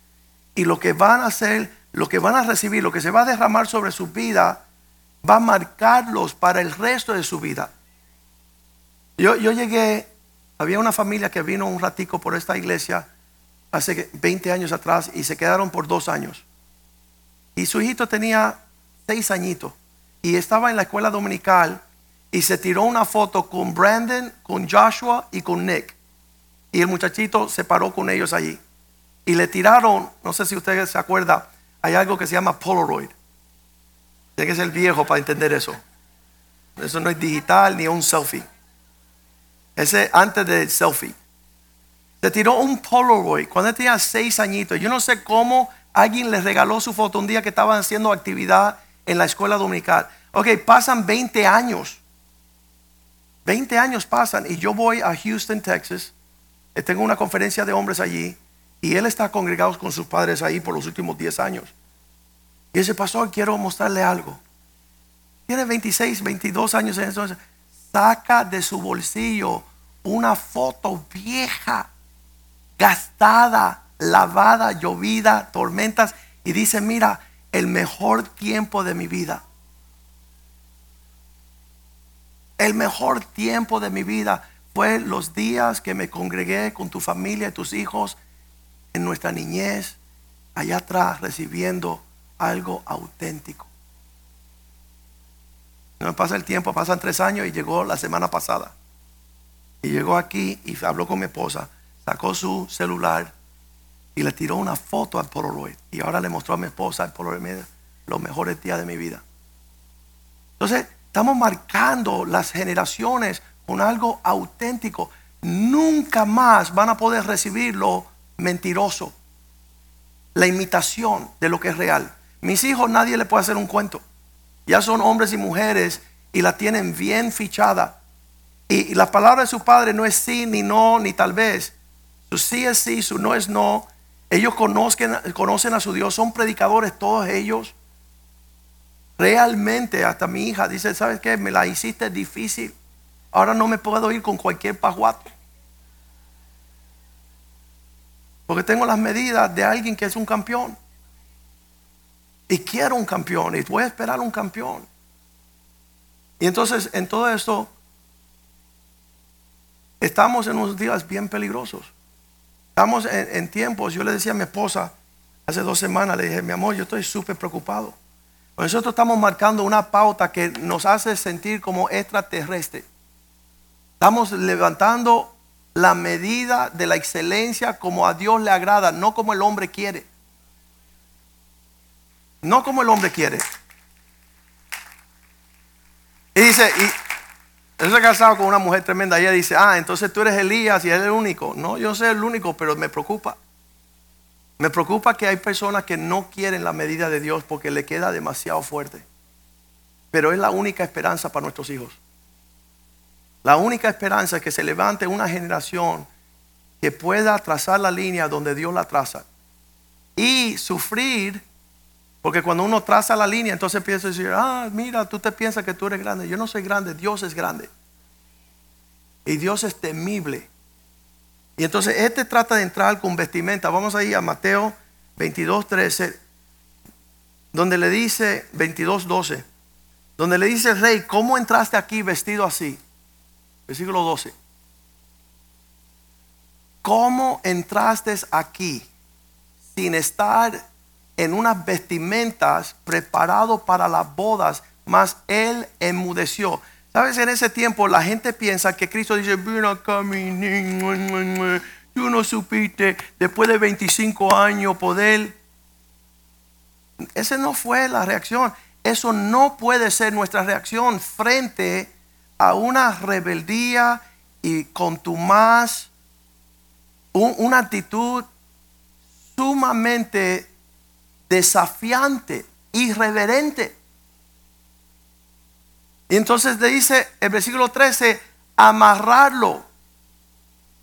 Speaker 2: y lo que van a hacer, lo que van a recibir, lo que se va a derramar sobre su vida, va a marcarlos para el resto de su vida. Yo, yo llegué, había una familia que vino un ratico por esta iglesia hace 20 años atrás y se quedaron por dos años. Y su hijito tenía seis añitos y estaba en la escuela dominical y se tiró una foto con Brandon, con Joshua y con Nick. Y el muchachito se paró con ellos allí. Y le tiraron, no sé si ustedes se acuerdan, hay algo que se llama Polaroid. Tiene que ser viejo para entender eso. Eso no es digital ni un selfie. Ese antes del selfie. Se tiró un Polaroid cuando tenía seis añitos. Yo no sé cómo Alguien les regaló su foto un día que estaban haciendo actividad en la escuela dominical. Ok, pasan 20 años. 20 años pasan y yo voy a Houston, Texas. Eh, tengo una conferencia de hombres allí y él está congregado con sus padres ahí por los últimos 10 años. Y ese pastor, quiero mostrarle algo. Tiene 26, 22 años en entonces. Saca de su bolsillo una foto vieja, gastada, lavada, llovida, tormentas, y dice, mira, el mejor tiempo de mi vida. El mejor tiempo de mi vida fue los días que me congregué con tu familia y tus hijos en nuestra niñez, allá atrás, recibiendo algo auténtico. No pasa el tiempo, pasan tres años y llegó la semana pasada. Y llegó aquí y habló con mi esposa, sacó su celular y le tiró una foto al Polaroid. Y ahora le mostró a mi esposa el Polaroid, los mejores días de mi vida. Entonces, estamos marcando las generaciones con algo auténtico. Nunca más van a poder recibir lo mentiroso, la imitación de lo que es real. Mis hijos nadie le puede hacer un cuento. Ya son hombres y mujeres y la tienen bien fichada. Y, la palabra de su padre no es sí, ni no, ni tal vez. Su sí es sí, su no es no. Ellos conocen, conocen a su Dios, son predicadores todos ellos. Realmente, hasta mi hija dice, ¿sabes qué? Me la hiciste difícil. Ahora no me puedo ir con cualquier pajuato. Porque tengo las medidas de alguien que es un campeón. Y quiero un campeón. Y voy a esperar un campeón. Y entonces en todo esto estamos en unos días bien peligrosos. Estamos en, tiempos, yo le decía a mi esposa hace dos semanas, le dije, mi amor, yo estoy súper preocupado. Nosotros estamos marcando una pauta que nos hace sentir como extraterrestre. Estamos levantando la medida de la excelencia como a Dios le agrada, no como el hombre quiere. No como el hombre quiere. Y dice, y él se casado con una mujer tremenda. ella dice, ah, entonces tú eres Elías y él es el único. No, yo soy el único, pero me preocupa. Me preocupa que hay personas que no quieren la medida de Dios porque le queda demasiado fuerte. Pero es la única esperanza para nuestros hijos. La única esperanza es que se levante una generación que pueda trazar la línea donde Dios la traza. Y sufrir porque cuando uno traza la línea, entonces empieza a decir, ah, mira, tú te piensas que tú eres grande. Yo no soy grande, Dios es grande. Y Dios es temible. Y entonces este trata de entrar con vestimenta. Vamos ahí a Mateo 22, 13, donde le dice, 22, 12, donde le dice rey, ¿cómo entraste aquí vestido así? Versículo 12. ¿Cómo entraste aquí sin estar en unas vestimentas preparado para las bodas, mas él enmudeció. Sabes, en ese tiempo la gente piensa que Cristo dice, ven acá mi niño, tú no supiste después de 25 años poder. Esa no fue la reacción. Eso no puede ser nuestra reacción frente a una rebeldía y contumaz, una actitud sumamente desafiante, irreverente. Y entonces le dice el versículo 13, amarrarlo.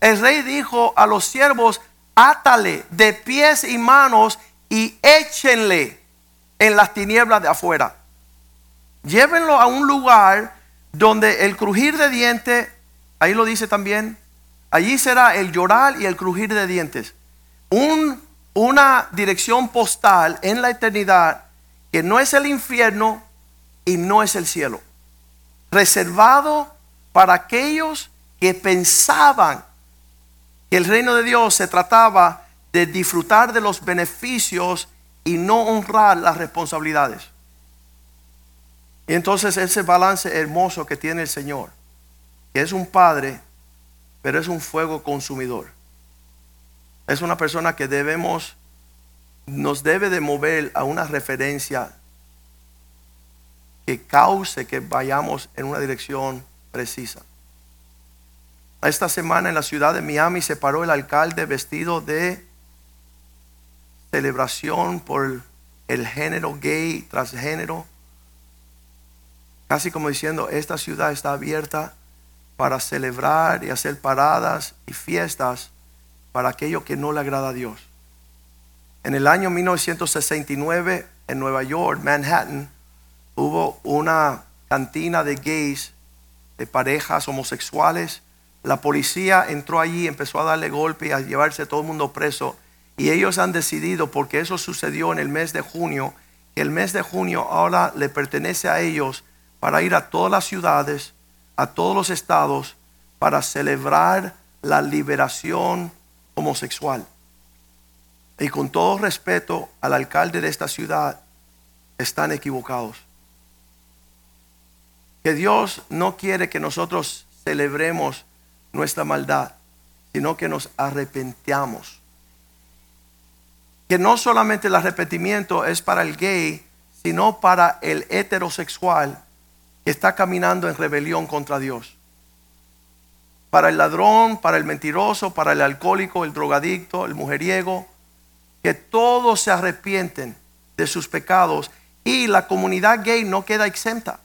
Speaker 2: El rey dijo a los siervos, átale de pies y manos y échenle en las tinieblas de afuera. Llévenlo a un lugar donde el crujir de dientes, ahí lo dice también, allí será el llorar y el crujir de dientes. Un una dirección postal en la eternidad que no es el infierno y no es el cielo. Reservado para aquellos que pensaban que el reino de Dios se trataba de disfrutar de los beneficios y no honrar las responsabilidades. Y entonces ese balance hermoso que tiene el Señor, que es un padre, pero es un fuego consumidor es una persona que debemos, nos debe de mover a una referencia que cause que vayamos en una dirección precisa. Esta semana en la ciudad de Miami se paró el alcalde vestido de celebración por el género gay, transgénero, casi como diciendo, esta ciudad está abierta para celebrar y hacer paradas y fiestas para aquello que no le agrada a Dios. En el año 1969, en Nueva York, Manhattan, hubo una cantina de gays, de parejas homosexuales. La policía entró allí, empezó a darle golpe y a llevarse a todo el mundo preso. Y ellos han decidido, porque eso sucedió en el mes de junio, que el mes de junio ahora le pertenece a ellos para ir a todas las ciudades, a todos los estados, para celebrar la liberación homosexual. Y con todo respeto al alcalde de esta ciudad, están equivocados. Que Dios no quiere que nosotros celebremos nuestra maldad, sino que nos arrepentamos. Que no solamente el arrepentimiento es para el gay, sino para el heterosexual que está caminando en rebelión contra Dios. Para el ladrón, para el mentiroso, para el alcohólico, el drogadicto, el mujeriego, que todos se arrepienten de sus pecados y la comunidad gay no queda exenta.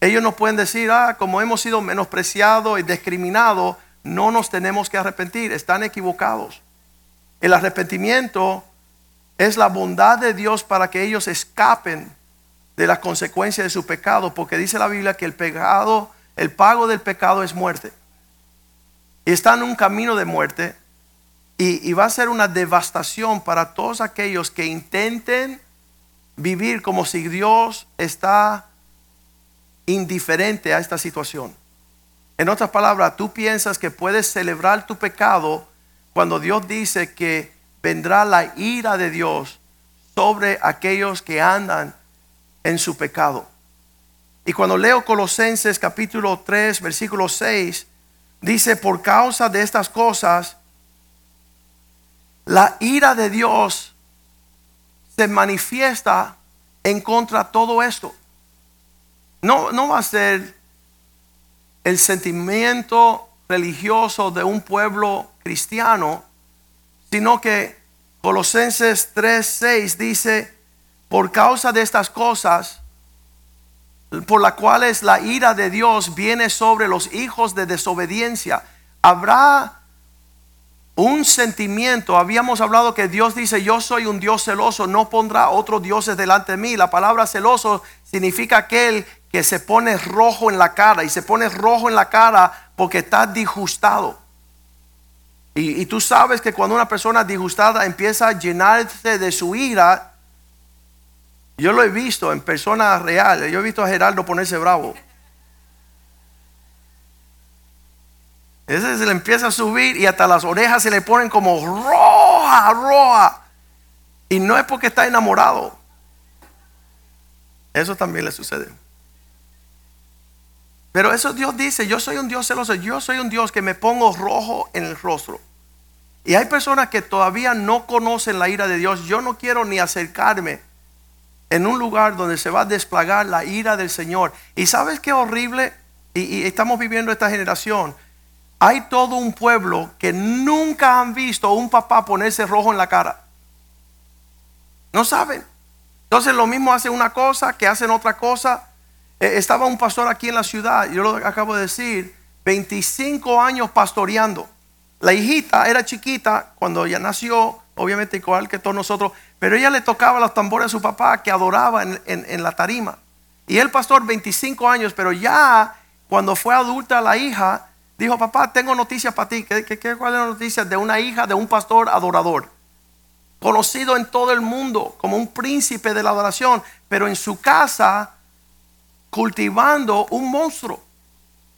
Speaker 2: Ellos no pueden decir, ah, como hemos sido menospreciados y discriminados, no nos tenemos que arrepentir. Están equivocados. El arrepentimiento es la bondad de Dios para que ellos escapen de las consecuencias de su pecado, porque dice la Biblia que el pecado, el pago del pecado es muerte. Y están en un camino de muerte y, y va a ser una devastación para todos aquellos que intenten vivir como si Dios está indiferente a esta situación. En otras palabras, tú piensas que puedes celebrar tu pecado cuando Dios dice que vendrá la ira de Dios sobre aquellos que andan en su pecado. Y cuando leo Colosenses capítulo 3, versículo 6, dice, por causa de estas cosas, la ira de Dios se manifiesta en contra de todo esto. No, no va a ser el sentimiento religioso de un pueblo cristiano, sino que Colosenses 3:6 dice, por causa de estas cosas, por las cuales la ira de Dios viene sobre los hijos de desobediencia, habrá un sentimiento. Habíamos hablado que Dios dice, yo soy un Dios celoso, no pondrá otros dioses delante de mí. La palabra celoso significa aquel que se pone rojo en la cara y se pone rojo en la cara porque está disgustado. Y, tú sabes que cuando una persona disgustada empieza a llenarse de su ira, yo lo he visto en personas reales, yo he visto a Gerardo ponerse bravo. Ese se le empieza a subir y hasta las orejas se le ponen como roja, roja. Y no es porque está enamorado. Eso también le sucede. Pero eso Dios dice, yo soy un Dios celoso, yo soy un Dios que me pongo rojo en el rostro. Y hay personas que todavía no conocen la ira de Dios. Yo no quiero ni acercarme en un lugar donde se va a desplagar la ira del Señor. Y sabes qué horrible, y, estamos viviendo esta generación, hay todo un pueblo que nunca han visto a un papá ponerse rojo en la cara. No saben. Entonces lo mismo hacen una cosa que hacen otra cosa. Eh, estaba un pastor aquí en la ciudad, yo lo acabo de decir, 25 años pastoreando. La hijita era chiquita cuando ella nació, obviamente igual que todos nosotros, pero ella le tocaba los tambores a su papá que adoraba en, la tarima. Y el pastor 25 años, pero ya cuando fue adulta la hija, dijo, papá, tengo noticias para ti. ¿Qué, qué, cuál es la noticia? De una hija de un pastor adorador. Conocido en todo el mundo como un príncipe de la adoración, pero en su casa cultivando un monstruo.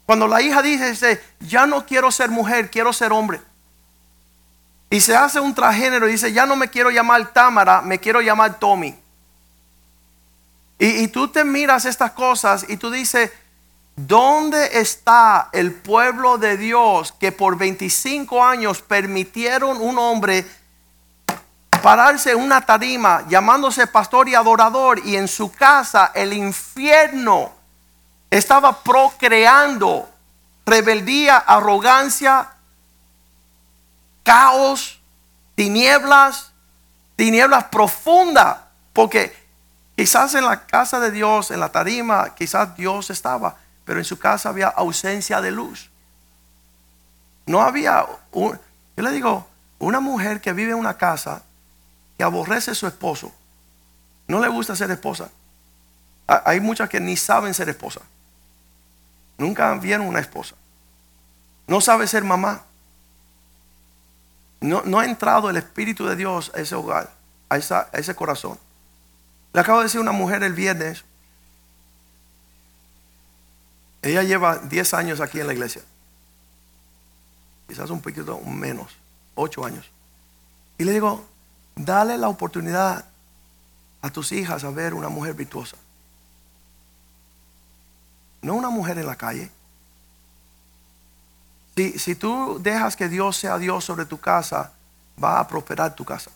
Speaker 2: Cuando la hija dice, ya no quiero ser mujer, quiero ser hombre. Y se hace un transgénero y dice, ya no me quiero llamar Támara, me quiero llamar Tommy. Y, y tú te miras estas cosas y tú dices, ¿dónde está el pueblo de Dios que por 25 años permitieron un hombre pararse en una tarima llamándose pastor y adorador y en su casa el infierno estaba procreando rebeldía, arrogancia, caos, tinieblas, tinieblas profundas, porque quizás en la casa de Dios, en la tarima, quizás Dios estaba, pero en su casa había ausencia de luz. No había, yo le digo, una mujer que vive en una casa que aborrece a su esposo, no le gusta ser esposa. Hay muchas que ni saben ser esposa. Nunca vieron una esposa. No sabe ser mamá. No, no ha entrado el Espíritu de Dios a ese hogar, a, ese corazón. Le acabo de decir a una mujer el viernes. Ella lleva 10 años aquí en la iglesia. Quizás un poquito menos, 8 años. Y le digo, dale la oportunidad a tus hijas a ver una mujer virtuosa. No una mujer en la calle. Si, tú dejas que Dios sea Dios sobre tu casa, va a prosperar tu casa.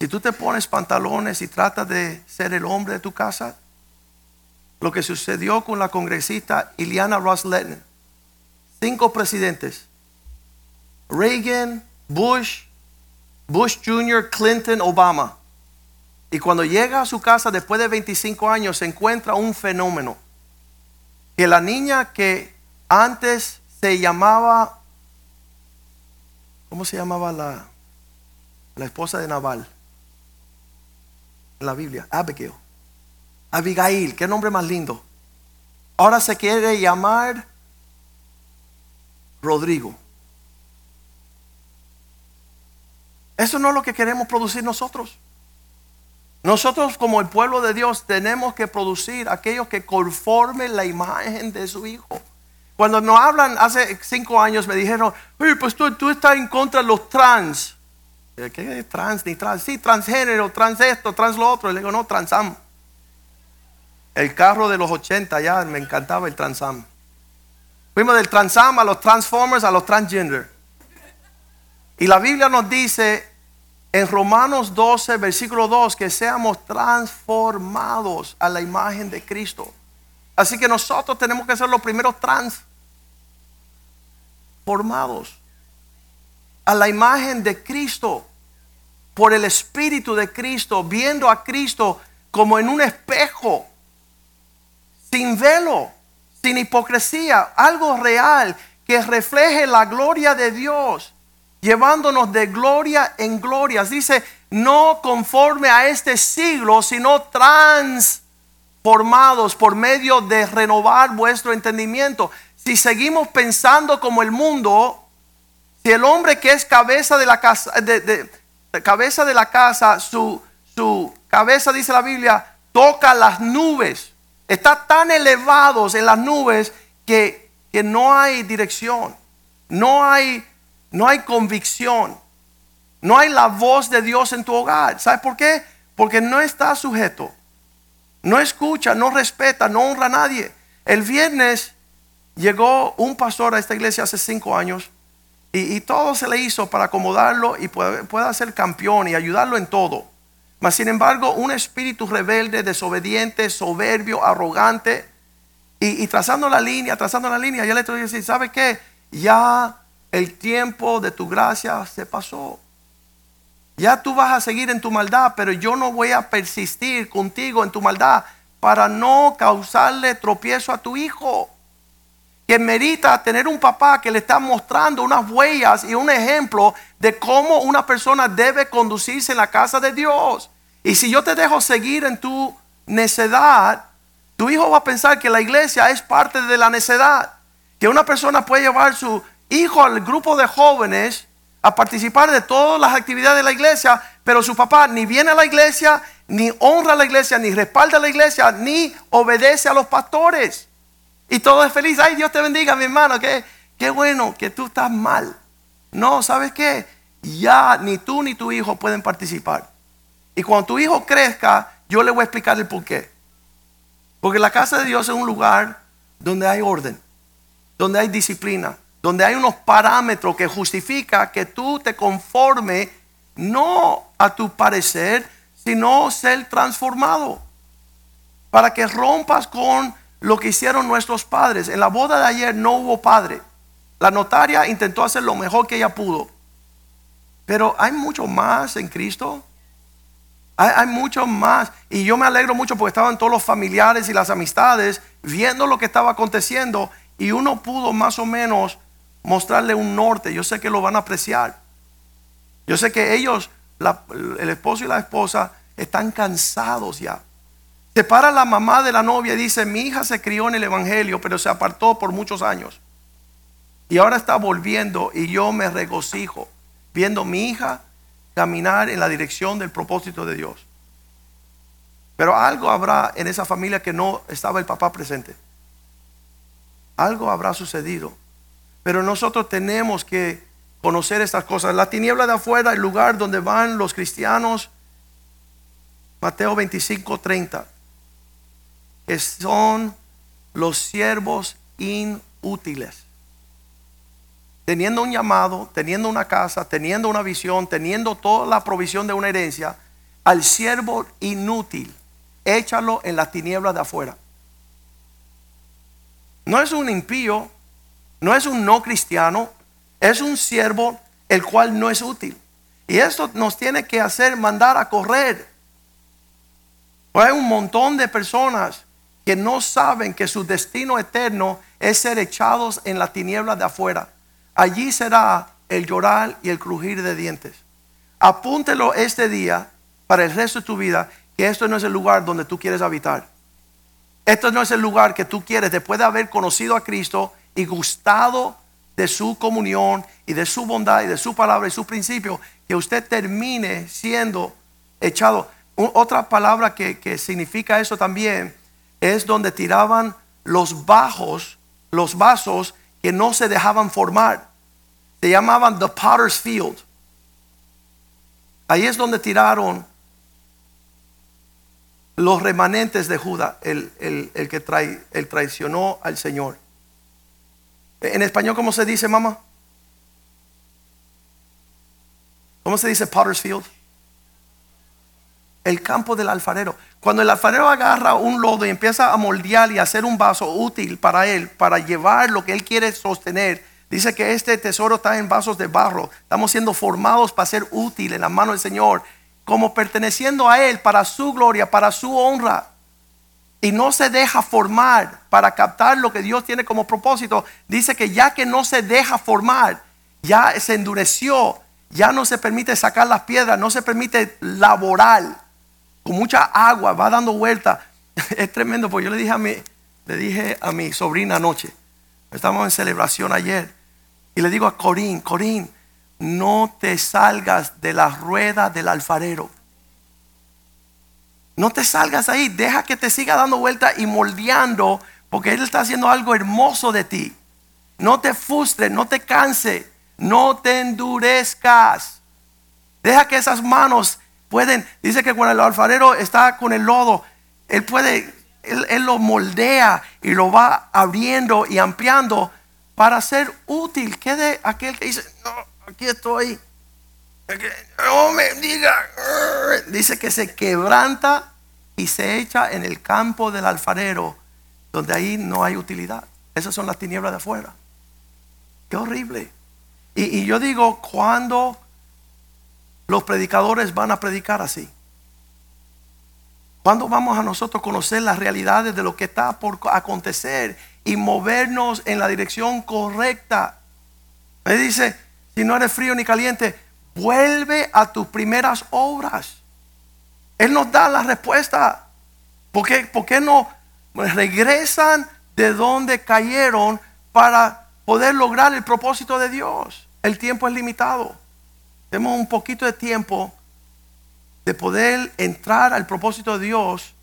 Speaker 2: Si tú te pones pantalones y tratas de ser el hombre de tu casa, lo que sucedió con la congresista Iliana Ross Letton, cinco presidentes, Reagan, Bush, Bush Jr., Clinton, Obama. Y cuando llega a su casa después de 25 años se encuentra un fenómeno. Que la niña que antes se llamaba, ¿cómo se llamaba la, la esposa de Naval? En la Biblia, Abigail. Abigail, qué nombre más lindo. Ahora se quiere llamar Rodrigo. Eso no es lo que queremos producir nosotros. Nosotros como el pueblo de Dios tenemos que producir aquellos que conformen la imagen de su Hijo. Cuando nos hablan hace cinco años me dijeron, pues tú, tú estás en contra de los trans. ¿Qué es trans ni trans? Sí, transgénero, trans esto, trans lo otro. Y le digo, no, transam. El carro de los 80 ya me encantaba el transam. Fuimos del transam a los transformers a los transgender. Y la Biblia nos dice en Romanos 12, versículo 2, que seamos transformados a la imagen de Cristo. Así que nosotros tenemos que ser los primeros transformados a la imagen de Cristo, por el Espíritu de Cristo, viendo a Cristo como en un espejo, sin velo, sin hipocresía, algo real que refleje la gloria de Dios llevándonos de gloria en gloria. Dice, no conforme a este siglo, sino transformados por medio de renovar vuestro entendimiento. Si seguimos pensando como el mundo, si el hombre que es cabeza de la casa, de, cabeza de la casa, su, su cabeza, dice la Biblia, toca las nubes, está tan elevados en las nubes que, que no hay dirección, no hay no hay convicción, no hay la voz de Dios en tu hogar. ¿Sabes por qué? Porque no está sujeto, no escucha, no respeta, no honra a nadie. El viernes llegó un pastor a esta iglesia hace cinco años y, todo se le hizo para acomodarlo y pueda, ser campeón y ayudarlo en todo. Mas sin embargo, un espíritu rebelde, desobediente, soberbio, arrogante, y, trazando la línea, trazando la línea, ya le estoy diciendo, ¿sabe qué? Ya el tiempo de tu gracia se pasó. Ya tú vas a seguir en tu maldad, pero yo no voy a persistir contigo en tu maldad para no causarle tropiezo a tu hijo. Que merita tener un papá que le está mostrando unas huellas y un ejemplo de cómo una persona debe conducirse en la casa de Dios. Y si yo te dejo seguir en tu necedad, tu hijo va a pensar que la iglesia es parte de la necedad. Que una persona puede llevar su, hijo al grupo de jóvenes a participar de todas las actividades de la iglesia, pero su papá ni viene a la iglesia, ni honra a la iglesia, ni respalda a la iglesia, ni obedece a los pastores. Y todo es feliz. Ay, Dios te bendiga, mi hermano. Qué, qué bueno que tú estás mal. No, ¿sabes qué? Ya ni tú ni tu hijo pueden participar. Y cuando tu hijo crezca, yo le voy a explicar el por qué. Porque la casa de Dios es un lugar donde hay orden, donde hay disciplina, donde hay unos parámetros que justifica que tú te conforme no a tu parecer, sino ser transformado. Para que rompas con lo que hicieron nuestros padres. En la boda de ayer no hubo padre. La notaria intentó hacer lo mejor que ella pudo. Pero hay mucho más en Cristo. Hay, hay, mucho más. Y yo me alegro mucho porque estaban todos los familiares y las amistades viendo lo que estaba aconteciendo. Y uno pudo más o menos mostrarle un norte. Yo sé que lo van a apreciar. Yo sé que ellos, el esposo y la esposa, están cansados ya. Se para la mamá de la novia y dice, mi hija se crió en el Evangelio, pero se apartó por muchos años. Y ahora está volviendo y yo me regocijo viendo a mi hija caminar en la dirección del propósito de Dios. Pero algo habrá en esa familia que no estaba el papá presente. Algo habrá sucedido. Pero nosotros tenemos que conocer estas cosas. La tiniebla de afuera, el lugar donde van los cristianos, Mateo 25, 30, que son los siervos inútiles. teniendo un llamado, teniendo una casa, teniendo una visión, teniendo toda la provisión de una herencia, al siervo inútil, échalo en las tinieblas de afuera. No es un impío, no es un no cristiano, es un siervo el cual no es útil. Y esto nos tiene que hacer mandar a correr. Hay un montón de personas que no saben que su destino eterno es ser echados en la tiniebla de afuera. Allí será el llorar y el crujir de dientes. Apúntelo este día para el resto de tu vida que esto no es el lugar donde tú quieres habitar. Esto no es el lugar que tú quieres después de haber conocido a Cristo y gustado de su comunión y de su bondad y de su palabra y su principio, que usted termine siendo echado. Otra palabra que, que significa eso también es donde tiraban los bajos, los vasos que no se dejaban formar. Se llamaban the potter's field. Ahí es donde tiraron los remanentes de Judá, el, que trae, el traicionó al Señor. En español, ¿cómo se dice, mamá? ¿Cómo se dice Potter's Field? El campo del alfarero. Cuando el alfarero agarra un lodo y empieza a moldear y hacer un vaso útil para él, para llevar lo que él quiere sostener, dice que este tesoro está en vasos de barro. Estamos siendo formados para ser útil en la mano del Señor como perteneciendo a Él para su gloria, para su honra. Y no se deja formar para captar lo que Dios tiene como propósito. Dice que ya que no se deja formar, ya se endureció, ya no se permite sacar las piedras, no se permite laborar con mucha agua, va dando vuelta. Es tremendo, porque yo le dije a mi, le dije a mi sobrina anoche, estamos en celebración ayer, y le digo a Corín, Corín, no te salgas de la rueda del alfarero. No te salgas ahí, deja que te siga dando vuelta y moldeando, porque Él está haciendo algo hermoso de ti. No te frustres, no te canse, no te endurezcas. Deja que esas manos pueden, dice que cuando el alfarero está con el lodo, Él puede, Él, él lo moldea y lo va abriendo y ampliando para ser útil. Que de aquel que dice, no, aquí estoy. No me diga. Dice que se quebranta y se echa en el campo del alfarero, donde ahí no hay utilidad. Esas son las tinieblas de afuera. Qué horrible. Y, yo digo, ¿cuándo los predicadores van a predicar así? ¿Cuándo vamos a nosotros conocer las realidades de lo que está por acontecer y movernos en la dirección correcta? Me dice, si no eres frío ni caliente, vuelve a tus primeras obras. Él nos da la respuesta. ¿Por qué, por qué no regresan de donde cayeron para poder lograr el propósito de Dios? El tiempo es limitado. Tenemos un poquito de tiempo de poder entrar al propósito de Dios,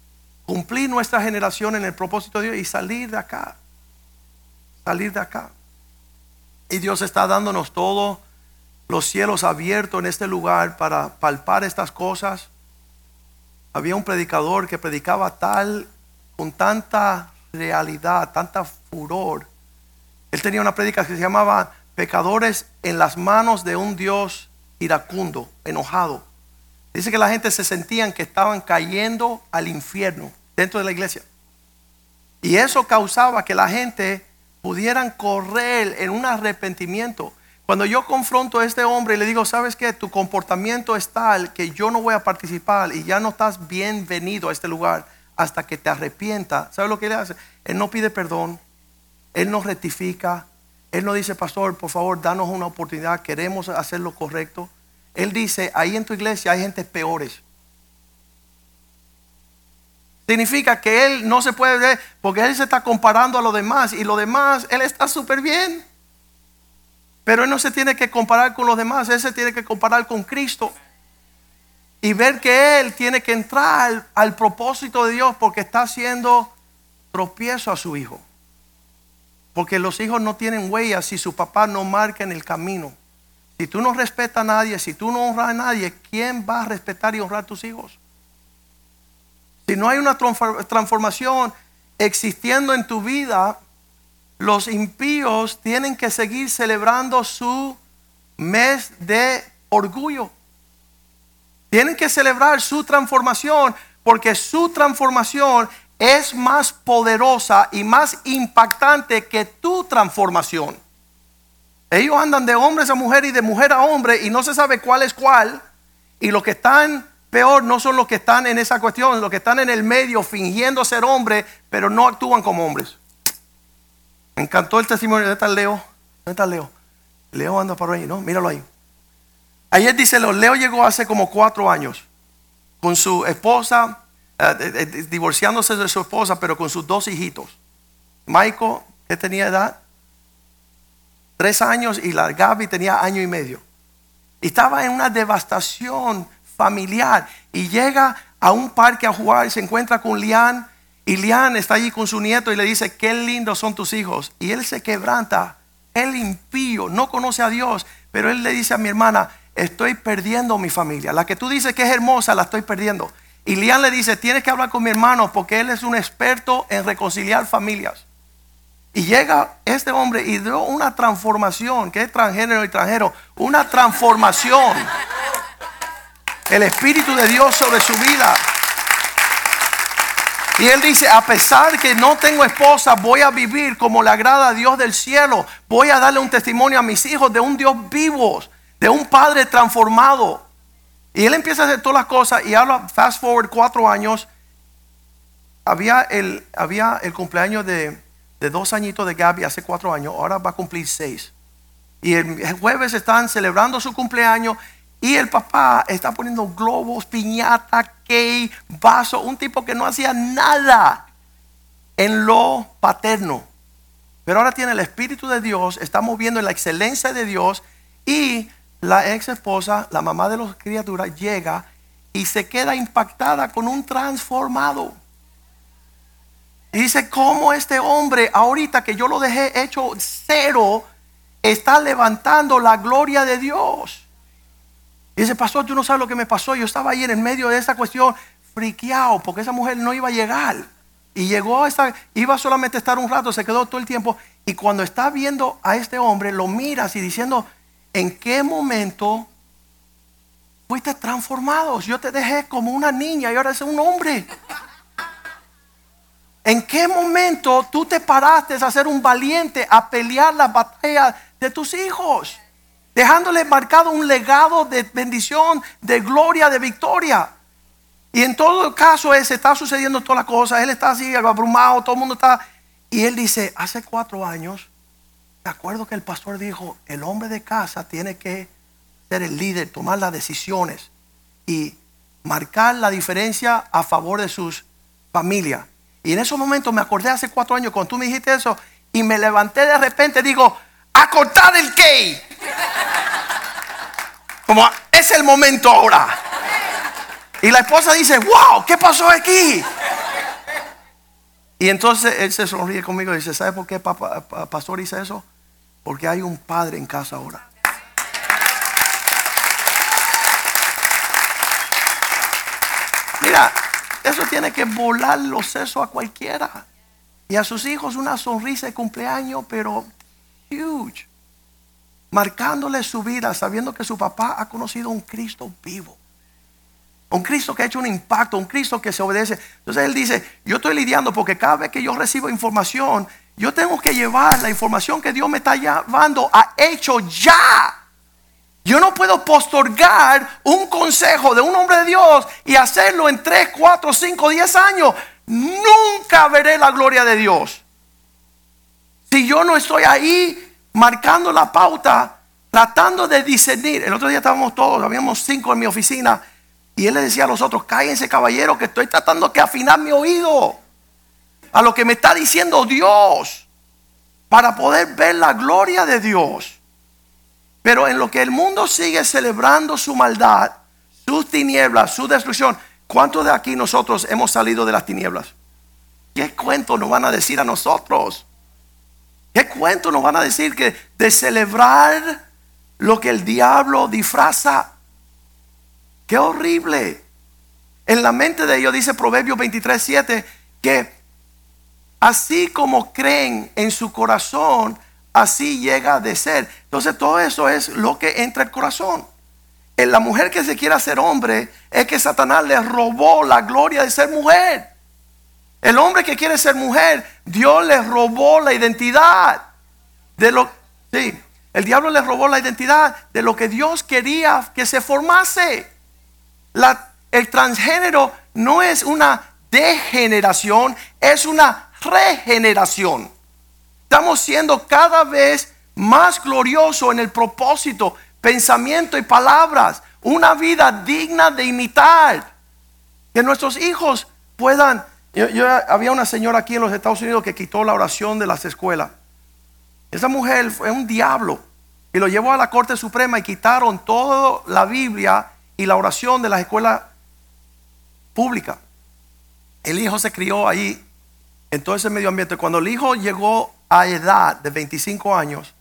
Speaker 2: cumplir nuestra generación en el propósito de Dios y salir de acá. Salir de acá. Y Dios está dándonos todos los cielos abiertos en este lugar para palpar estas cosas. Había un predicador que predicaba tal, con tanta realidad, tanta furor. Él tenía una predica que se llamaba Pecadores en las manos de un Dios iracundo, enojado. Dice que la gente se sentían que estaban cayendo al infierno dentro de la iglesia. Y eso causaba que la gente pudieran correr en un arrepentimiento. Cuando yo confronto a este hombre y le digo, ¿sabes qué? Tu comportamiento es tal que yo no voy a participar y ya no estás bienvenido a este lugar hasta que te arrepienta. ¿Sabes lo que él hace? Él no pide perdón, él no rectifica, él no dice, pastor, por favor, danos una oportunidad, queremos hacer lo correcto. Él dice, ahí en tu iglesia hay gente peores. Significa que él no se puede ver porque él se está comparando a los demás y los demás, él está súper bien. Pero él no se tiene que comparar con los demás, él se tiene que comparar con Cristo. Y ver que él tiene que entrar al propósito de Dios porque está haciendo tropiezo a su hijo. Porque los hijos no tienen huellas si su papá no marca en el camino. Si tú no respetas a nadie, si tú no honras a nadie, ¿quién va a respetar y honrar a tus hijos? Si no hay una transformación existiendo en tu vida, los impíos tienen que seguir celebrando su mes de orgullo. Tienen que celebrar su transformación porque su transformación es más poderosa y más impactante que tu transformación. Ellos andan de hombres a mujer y de mujer a hombre y no se sabe cuál es cuál. Y los que están peor no son los que están en esa cuestión, los que están en el medio fingiendo ser hombres, pero no actúan como hombres. Encantó el testimonio. de está Leo? ¿Dónde está Leo? Leo anda por ahí, ¿no? Míralo ahí. Ayer dice Leo llegó hace como cuatro años con su esposa, eh, divorciándose de su esposa, pero con sus dos hijitos. Michael, que tenía edad, tres años, y la Gaby tenía año y medio. Y estaba en una devastación familiar. Y llega a un parque a jugar y se encuentra con Lian. Y Lian está allí con su nieto y le dice, qué lindos son tus hijos. Y él se quebranta. Él impío, no conoce a Dios. Pero él le dice a mi hermana, estoy perdiendo mi familia. La que tú dices que es hermosa, la estoy perdiendo. Y Lian le dice, tienes que hablar con mi hermano porque él es un experto en reconciliar familias. Y llega este hombre y dio una transformación, que es transgénero y extranjero, una transformación. El Espíritu de Dios sobre su vida. Y él dice, a pesar que no tengo esposa, voy a vivir como le agrada a Dios del cielo. Voy a darle un testimonio a mis hijos de un Dios vivo, de un Padre transformado. Y él empieza a hacer todas las cosas y habla, fast forward cuatro años. Había el, había el cumpleaños de, de dos añitos de Gaby hace cuatro años, ahora va a cumplir seis. Y el jueves están celebrando su cumpleaños y el papá está poniendo globos, piñata, cake, vaso, un tipo que no hacía nada en lo paterno. Pero ahora tiene el Espíritu de Dios, está moviendo en la excelencia de Dios y la ex esposa, la mamá de las criaturas, llega y se queda impactada con un transformado. Dice, ¿cómo este hombre, ahorita que yo lo dejé hecho cero, está levantando la gloria de Dios? Y dice, pastor, tú no sabes lo que me pasó. Yo estaba ahí en el medio de esa cuestión, friqueado, porque esa mujer no iba a llegar. Y llegó esta, iba solamente a estar un rato, se quedó todo el tiempo. Y cuando está viendo a este hombre, lo miras y diciendo, ¿en qué momento fuiste transformado? Yo te dejé como una niña y ahora eres un hombre. ¿En qué momento tú te paraste a ser un valiente, a pelear la batalla de tus hijos? Dejándole marcado un legado de bendición, de gloria, de victoria. Y en todo caso ese está sucediendo todas las cosas. Él está así abrumado, todo el mundo está. Y él dice, hace cuatro años, de acuerdo que el pastor dijo, el hombre de casa tiene que ser el líder, tomar las decisiones y marcar la diferencia a favor de sus familias. Y en esos momentos me acordé hace cuatro años cuando tú me dijiste eso y me levanté de repente, digo, a cortar el key. Como es el momento ahora. Y la esposa dice, wow, ¿qué pasó aquí? Y entonces él se sonríe conmigo y dice, ¿sabe por qué papá, pastor dice eso? Porque hay un padre en casa ahora. Mira, eso tiene que volar los sesos a cualquiera. Y a sus hijos una sonrisa de cumpleaños, pero huge. Marcándole su vida, sabiendo que su papá ha conocido un Cristo vivo. Un Cristo que ha hecho un impacto, un Cristo que se obedece. Entonces él dice, yo estoy lidiando porque cada vez que yo recibo información, yo tengo que llevar la información que Dios me está llevando a hecho ya. Yo no puedo postorgar un consejo de un hombre de Dios y hacerlo en 3, 4, 5, 10 años. Nunca veré la gloria de Dios. Si yo no estoy ahí marcando la pauta, tratando de discernir. El otro día estábamos todos, habíamos cinco en mi oficina. Y él le decía a los otros, cállense caballero, que estoy tratando de afinar mi oído a lo que me está diciendo Dios para poder ver la gloria de Dios. Pero en lo que el mundo sigue celebrando su maldad, sus tinieblas, su destrucción, ¿cuántos de aquí nosotros hemos salido de las tinieblas? ¿Qué cuento nos van a decir a nosotros? ¿Qué cuento nos van a decir que de celebrar lo que el diablo disfraza? Qué horrible. En la mente de ellos dice Proverbios 23, 7 que así como creen en su corazón, así llega de ser. Entonces todo eso es lo que entra el corazón. En la mujer que se quiera ser hombre es que Satanás le robó la gloria de ser mujer. El hombre que quiere ser mujer, Dios le robó la identidad sí, el diablo le robó la identidad de lo que Dios quería que se formase. El transgénero no es una degeneración, es una regeneración. Estamos siendo cada vez más glorioso en el propósito, pensamiento y palabras. Una vida digna de imitar. Que nuestros hijos puedan... Yo, había una señora aquí en los Estados Unidos que quitó la oración de las escuelas. Esa mujer fue un diablo. Y lo llevó a la Corte Suprema y quitaron toda la Biblia y la oración de las escuelas públicas. El hijo se crió ahí en todo ese medio ambiente. Cuando el hijo llegó a edad de 25 años,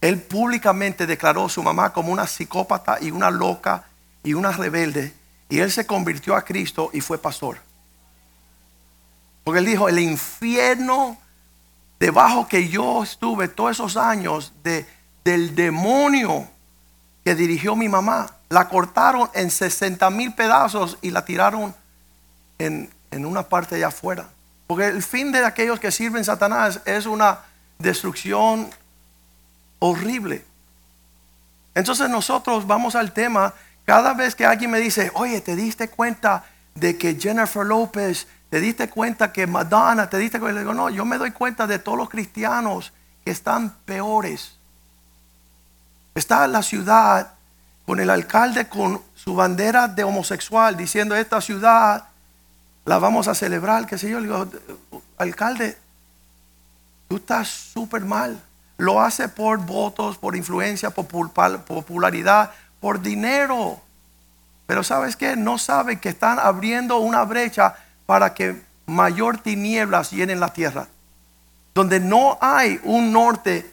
Speaker 2: él públicamente declaró a su mamá como una psicópata y una loca y una rebelde. Y él se convirtió a Cristo y fue pastor. Porque él dijo, el infierno debajo que yo estuve todos esos años de, del demonio que dirigió mi mamá, la cortaron en 60 mil pedazos y la tiraron en, en una parte allá afuera. Porque el fin de aquellos que sirven Satanás es una destrucción horrible. Entonces nosotros vamos al tema, cada vez que alguien me dice, oye, ¿te diste cuenta de que Jennifer López, te diste cuenta que Madonna, te diste cuenta? Le digo, no, yo me doy cuenta de todos los cristianos que están peores. Está la ciudad con el alcalde con su bandera de homosexual diciendo, esta ciudad la vamos a celebrar, qué sé yo. Le digo, alcalde, tú estás súper mal. Lo hace por votos, por influencia, por popularidad, por dinero. Pero sabes qué? No sabe que están abriendo una brecha para que mayor tinieblas llenen la tierra. Donde no hay un norte.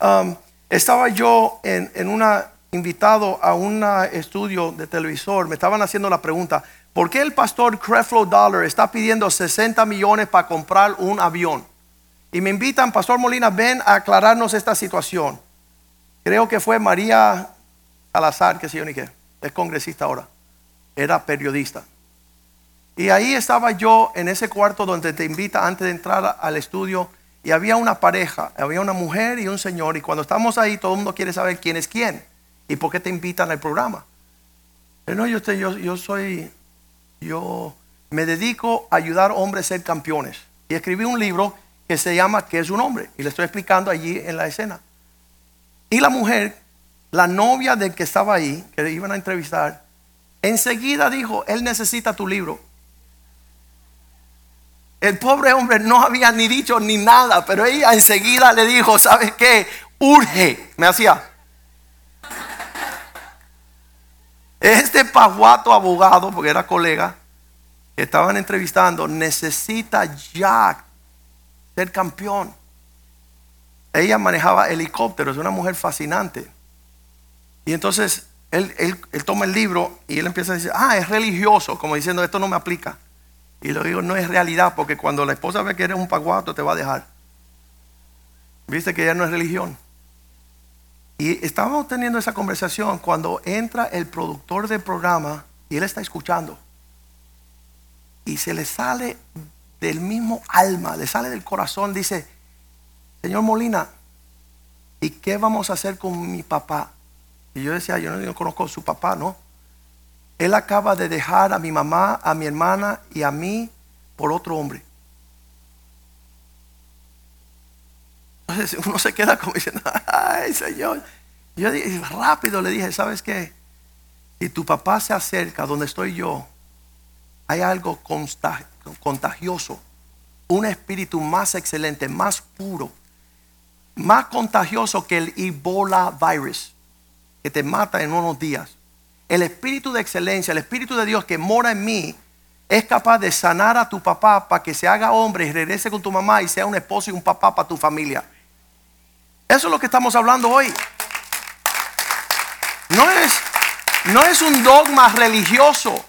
Speaker 2: Um, estaba yo en, una invitado a un estudio de televisor. Me estaban haciendo la pregunta. ¿Por qué el pastor Creflo Dollar está pidiendo 60 millones para comprar un avión? Y me invitan, Pastor Molina, ven a aclararnos esta situación. Creo que fue María Salazar, que sé yo ni qué, es congresista ahora, era periodista. Y ahí estaba yo en ese cuarto donde te invita antes de entrar al estudio y había una pareja, había una mujer y un señor y cuando estamos ahí todo el mundo quiere saber quién es quién y por qué te invitan al programa. Pero no, yo, yo, yo soy yo me dedico a ayudar hombres a ser campeones. Y escribí un libro que se llama ¿Qué es un hombre? Y le estoy explicando allí en la escena. Y la mujer, la novia del que estaba ahí, que le iban a entrevistar, enseguida dijo, él necesita tu libro. El pobre hombre no había ni dicho ni nada, pero ella enseguida le dijo, ¿sabes qué? Urge. Me hacía. Este pajuato abogado, porque era colega, que estaban entrevistando, necesita ya ser campeón. Ella manejaba helicópteros, una mujer fascinante. Y entonces él, toma el libro y él empieza a decir, ah, es religioso, como diciendo, esto no me aplica. Y le digo, no es realidad, porque cuando la esposa ve que eres un paguato, te va a dejar. Viste que ya no es religión. Y estábamos teniendo esa conversación cuando entra el productor del programa y él está escuchando. Y se le sale del mismo alma, le sale del corazón, dice, Señor Molina, ¿y qué vamos a hacer con mi papá? Y yo decía, yo no, conozco a su papá, ¿no? Él acaba de dejar a mi mamá, a mi hermana y a mí por otro hombre. Entonces uno se queda como diciendo, ay Señor. Yo rápido le dije, ¿sabes qué? Si tu papá se acerca donde estoy yo, hay algo contagioso, un espíritu más excelente, más puro, más contagioso que el Ebola virus, que te mata en unos días. El espíritu de excelencia, el espíritu de Dios que mora en mí, es capaz de sanar a tu papá para que se haga hombre y regrese con tu mamá y sea un esposo y un papá para tu familia. Eso es lo que estamos hablando hoy. No es, no es un dogma religioso,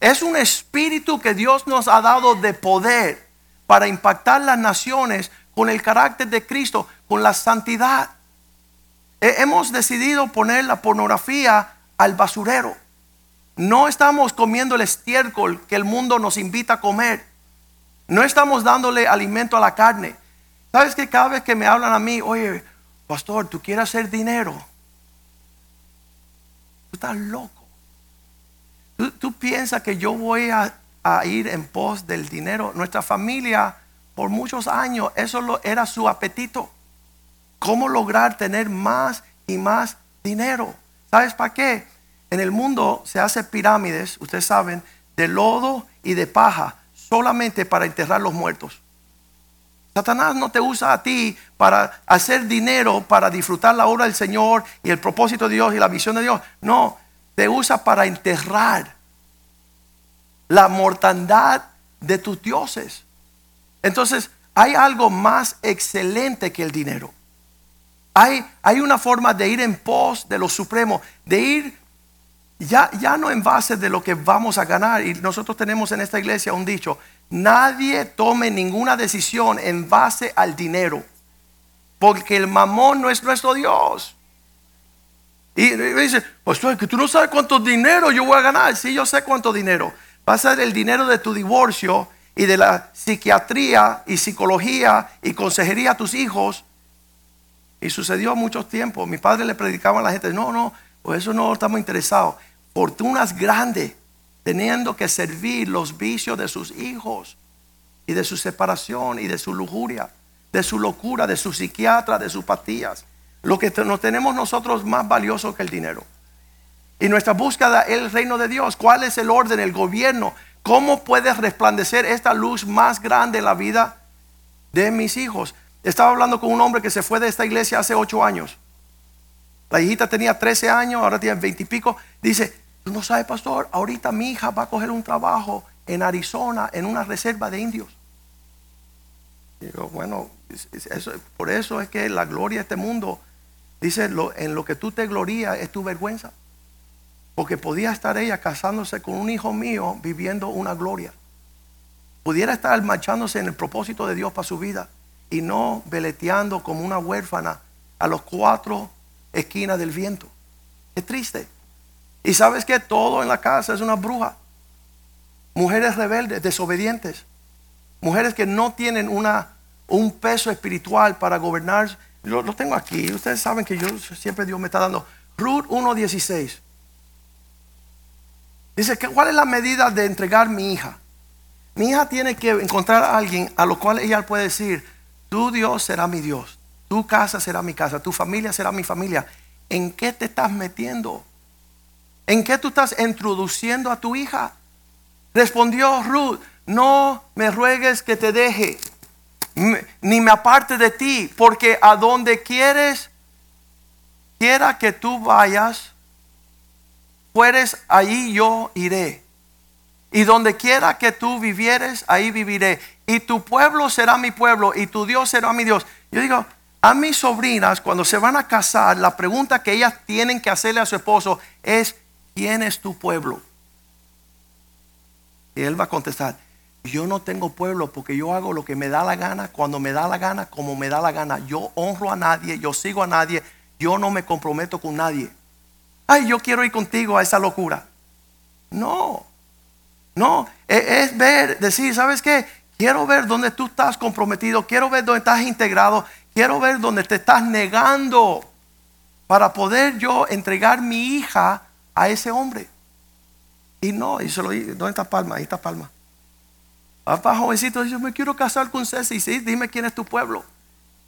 Speaker 2: es un espíritu que Dios nos ha dado de poder para impactar las naciones con el carácter de Cristo, con la santidad. He- Hemos decidido poner la pornografía al basurero. No estamos comiendo el estiércol que el mundo nos invita a comer. No estamos dándole alimento a la carne. ¿Sabes que cada vez que me hablan a mí, oye, pastor, tú quieres hacer dinero? Tú estás loco. ¿Tú, piensas que yo voy a, a ir en pos del dinero? Nuestra familia, por muchos años, eso lo- era su apetito. ¿Cómo lograr tener más y más dinero? ¿Sabes para qué? En el mundo se hace pirámides, ustedes saben, de lodo y de paja, solamente para enterrar los muertos. Satanás no te usa a ti para hacer dinero, para disfrutar la obra del Señor y el propósito de Dios y la visión de Dios. No, te usa para enterrar la mortandad de tus dioses. Entonces, hay algo más excelente que el dinero. Hay, una forma de ir en pos de lo supremo, de ir ya, ya no en base de lo que vamos a ganar. Y nosotros tenemos en esta iglesia un dicho, nadie tome ninguna decisión en base al dinero, porque el mamón no es nuestro Dios. Y y dice, pues que tú no sabes cuánto dinero yo voy a ganar. Sí, yo sé cuánto dinero. Va a ser el dinero de tu divorcio y de la psiquiatría y psicología y consejería a tus hijos. Y sucedió mucho tiempo. Mi padre le predicaba a la gente, no, no, por eso no estamos interesados. Fortunas grandes, teniendo que servir los vicios de sus hijos y de su separación y de su lujuria, de su locura, de su psiquiatra, de sus pastillas. Lo que nos tenemos nosotros más valioso que el dinero. Y nuestra búsqueda es el reino de Dios. ¿Cuál es el orden, el gobierno? ¿Cómo puede resplandecer esta luz más grande en la vida de mis hijos? Estaba hablando con un hombre que se fue de esta iglesia hace ocho años. La hijita tenía 13 años, ahora tiene 20 y pico. Dice, tú no sabes, pastor, ahorita mi hija va a coger un trabajo en Arizona, en una reserva de indios. Digo, bueno, por eso es que la gloria de este mundo, dice, lo- en lo que tú te glorías es tu vergüenza. Porque podía estar ella casándose con un hijo mío viviendo una gloria. Pudiera estar marchándose en el propósito de Dios para su vida y no veleteando como una huérfana a los cuatro esquinas del viento. Es triste. Y sabes que todo en la casa es una bruja. Mujeres rebeldes, desobedientes. Mujeres que no tienen una, un peso espiritual para gobernar. Lo, lo tengo aquí. Ustedes saben que yo siempre Dios me está dando. Ruth 1.16. Dice, ¿cuál es la medida de entregar mi hija? Mi hija tiene que encontrar a alguien a lo cual ella puede decir, tu Dios será mi Dios, tu casa será mi casa, tu familia será mi familia. ¿En qué te estás metiendo? ¿En qué tú estás introduciendo a tu hija? Respondió Ruth, no me ruegues que te deje, ni me aparte de ti, porque a donde quieres, quiera que tú vayas, fueres, allí yo iré. Y donde quiera que tú vivieres, ahí viviré. Y tu pueblo será mi pueblo y tu Dios será mi Dios. Yo digo, a mis sobrinas, cuando se van a casar, la pregunta que ellas tienen que hacerle a su esposo es, ¿quién es tu pueblo? Y él va a contestar, yo no tengo pueblo porque yo hago lo que me da la gana, cuando me da la gana, como me da la gana. Yo honro a nadie, yo sigo a nadie, yo no me comprometo con nadie. Ay, yo quiero ir contigo a esa locura. No, no, e- es ver, decir, ¿sabes qué? Quiero ver dónde tú estás comprometido, quiero ver dónde estás integrado, quiero ver dónde te estás negando para poder yo entregar mi hija a ese hombre. Y no, y se lo di- ¿dónde está Palma? Ahí está Palma. Papá jovencito yo me quiero casar con Ceci. Sí, dime quién es tu pueblo.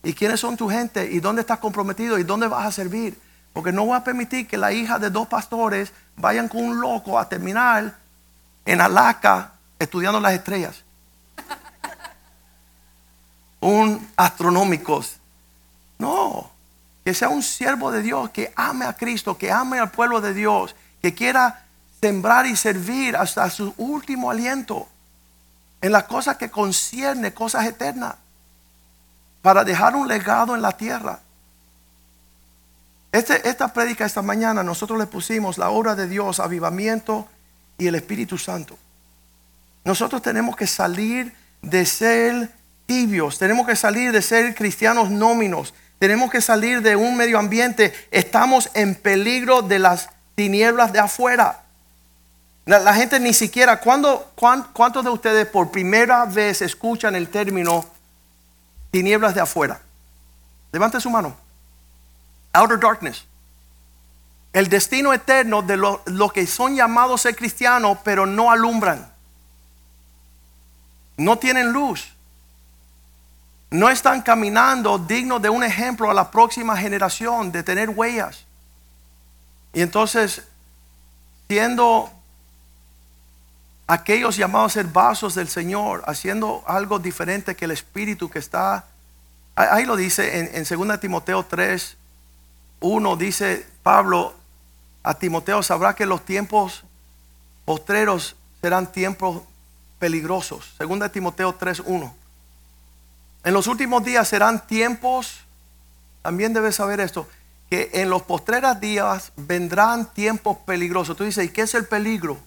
Speaker 2: Y quiénes son tu gente. Y dónde estás comprometido. Y dónde vas a servir. Porque no voy a permitir que la hija de dos pastores vayan con un loco a terminar en Alaska estudiando las estrellas. Un astronómicos. No. Que sea un siervo de Dios que ame a Cristo, que ame al pueblo de Dios, que quiera sembrar y servir hasta su último aliento en las cosas que concierne cosas eternas, para dejar un legado en la tierra. Este- esta prédica esta mañana nosotros le pusimos la obra de Dios, avivamiento y el Espíritu Santo. Nosotros tenemos que salir de ser tibios, tenemos que salir de ser cristianos nóminos, tenemos que salir de un medio ambiente. Estamos en peligro de las tinieblas de afuera. La, gente ni siquiera, ¿cuándo, ¿cuántos de ustedes por primera vez escuchan el término tinieblas de afuera? Levante su mano. Outer darkness. El destino eterno de los que son llamados ser cristianos, pero no alumbran. No tienen luz. No están caminando dignos de un ejemplo a la próxima generación, de tener huellas. Y entonces, siendo aquellos llamados a ser vasos del Señor, haciendo algo diferente que el Espíritu que está, ahí lo dice en, en 2 Timoteo 3, 1, dice Pablo a Timoteo, sabrá que los tiempos postreros serán tiempos peligrosos. 2 Timoteo 3, 1. En los últimos días serán tiempos, también debes saber esto, que en los postreros días vendrán tiempos peligrosos. Tú dices, ¿y qué es el peligro?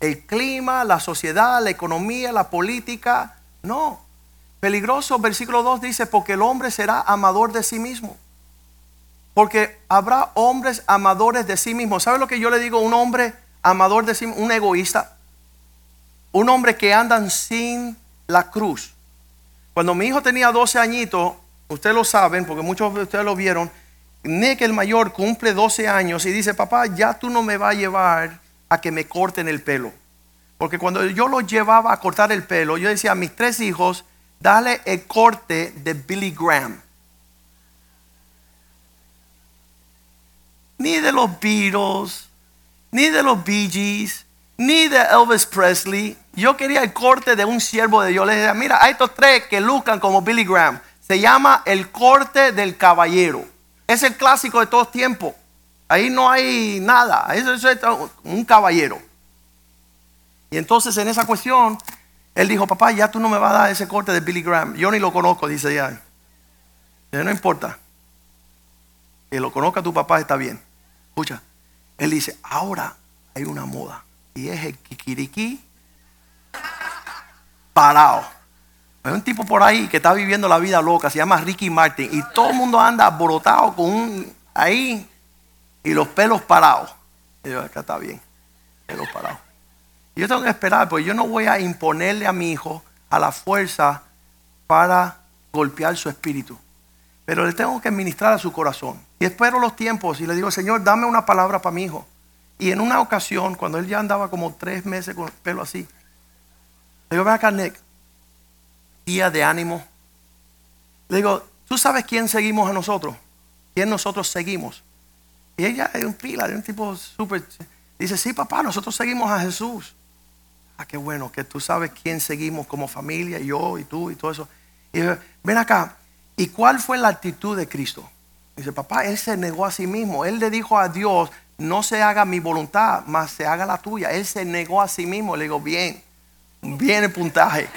Speaker 2: el clima, la sociedad, la economía, la política. No. Peligroso, versículo 2 dice, porque el hombre será amador de sí mismo. Porque habrá hombres amadores de sí mismo. ¿Sabe lo que yo le digo? Un hombre amador de sí mismo, un egoísta. Un hombre que andan sin la cruz. Cuando mi hijo tenía 12 añitos, ustedes lo saben, porque muchos de ustedes lo vieron, Nick el mayor cumple 12 años y dice, papá, ya tú no me vas a llevar a que me corten el pelo. Porque cuando yo lo llevaba a cortar el pelo, yo decía a mis tres hijos, dale el corte de Billy Graham. Ni de los Beatles, ni de los Bee Gees, ni de Elvis Presley. Yo quería el corte de un siervo de Dios. Le decía, mira, hay estos tres que lucran como Billy Graham. Se llama el corte del caballero. Es el clásico de todos tiempos. Ahí no hay nada. Eso, es un caballero. Y entonces en esa cuestión, él dijo, papá, ya tú no me vas a dar ese corte de Billy Graham. Yo ni lo conozco, dice ya. No importa. Que lo conozca tu papá está bien. Escucha. Él dice, ahora hay una moda. Y es el kikiriki parado. Hay un tipo por ahí que está viviendo la vida loca, se llama Ricky Martin. Y todo el mundo anda aborotado con un ahí y los pelos parados. Y yo, acá está bien, pelos parados. yo tengo que esperar, porque yo no voy a imponerle a mi hijo a la fuerza para golpear su espíritu. Pero le tengo que ministrar a su corazón. Y espero los tiempos y le digo, Señor, dame una palabra para mi hijo. Y en una ocasión, cuando él ya andaba como tres meses con el pelo así, le digo, ven acá, Nick, día de ánimo. Le digo, ¿tú sabes quién seguimos a nosotros? ¿Quién nosotros seguimos? Y ella es un pilar, es un tipo súper... Dice, sí, papá, nosotros seguimos a Jesús. Ah, qué bueno, que tú sabes quién seguimos como familia, yo y tú y todo eso. Y dice, ven acá, ¿y cuál fue la actitud de Cristo? Dice, papá, él se negó a sí mismo. Él le dijo a Dios, no se haga mi voluntad, más se haga la tuya. Él se negó a sí mismo. Le digo, bien, bien el puntaje.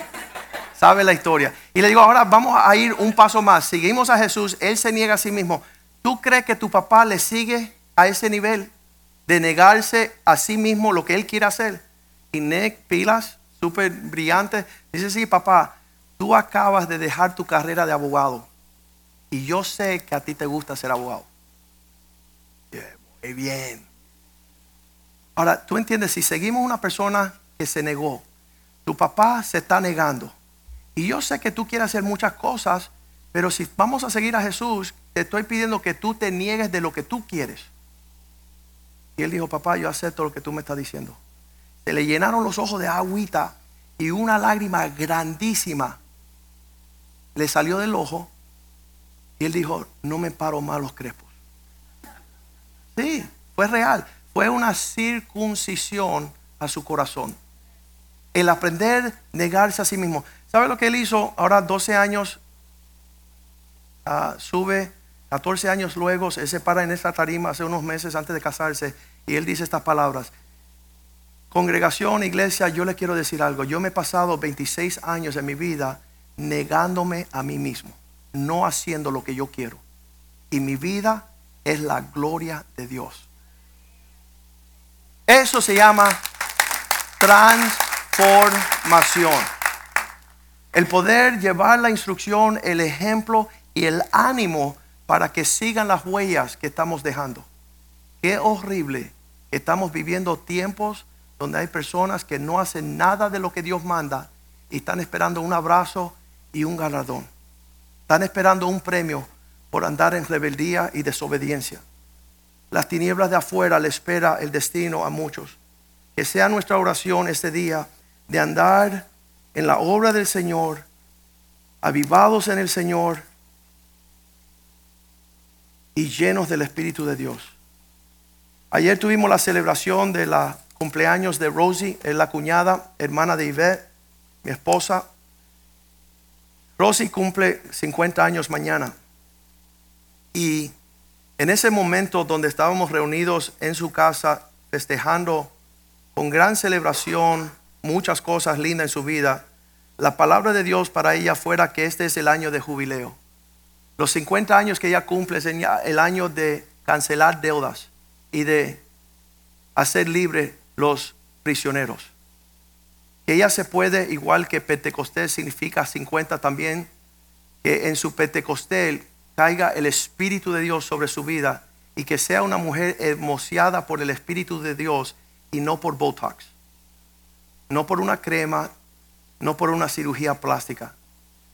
Speaker 2: ¿Sabe la historia? Y le digo, ahora vamos a ir un paso más. Seguimos a Jesús, Él se niega a sí mismo. ¿Tú crees que tu papá le sigue a ese nivel de negarse a sí mismo lo que él quiere hacer? Y Nick Pilas, súper brillante, dice, sí, papá, tú acabas de dejar tu carrera de abogado. Y yo sé que a ti te gusta ser abogado. Bien. Ahora, tú entiendes, si seguimos una persona que se negó, tu papá se está negando. Y yo sé que tú quieres hacer muchas cosas, pero si vamos a seguir a Jesús, te estoy pidiendo que tú te niegues de lo que tú quieres. Y él dijo, papá, yo acepto lo que tú me estás diciendo. Se le llenaron los ojos de agüita y una lágrima grandísima le salió del ojo. Y él dijo, no me paro más los crespos. Sí, fue real. Fue una circuncisión a su corazón. El aprender negarse a sí mismo. ¿Sabe lo que él hizo? Ahora 12 años ah, sube 14 años luego se separa en esta tarima hace unos meses antes de casarse y él dice estas palabras. Congregación, iglesia, yo le quiero decir algo. Yo me he pasado 26 años de mi vida negándome a mí mismo, no haciendo lo que yo quiero. Y mi vida es la gloria de Dios. Eso se llama transformación. El poder llevar la instrucción, el ejemplo y el ánimo para que sigan las huellas que estamos dejando. Qué horrible que estamos viviendo tiempos donde hay personas que no hacen nada de lo que Dios manda y están esperando un abrazo y un galardón. Están esperando un premio por andar en rebeldía y desobediencia. Las tinieblas de afuera le espera el destino a muchos. Que sea nuestra oración este día de andar en la obra del Señor, avivados en el Señor y llenos del Espíritu de Dios. Ayer tuvimos la celebración de la cumpleaños de Rosie, es la cuñada, hermana de Yvette, mi esposa. Rosie cumple 50 años mañana. Y en ese momento donde estábamos reunidos en su casa festejando con gran celebración muchas cosas lindas en su vida, la palabra de Dios para ella fuera que este es el año de jubileo. Los 50 años que ella cumple es el año de cancelar deudas y de hacer libre los prisioneros. Que ella se puede, igual que Pentecostés significa 50 también, que en su Pentecostés caiga el Espíritu de Dios sobre su vida y que sea una mujer hermoseada por el Espíritu de Dios y no por Botox, no por una crema, no por una cirugía plástica.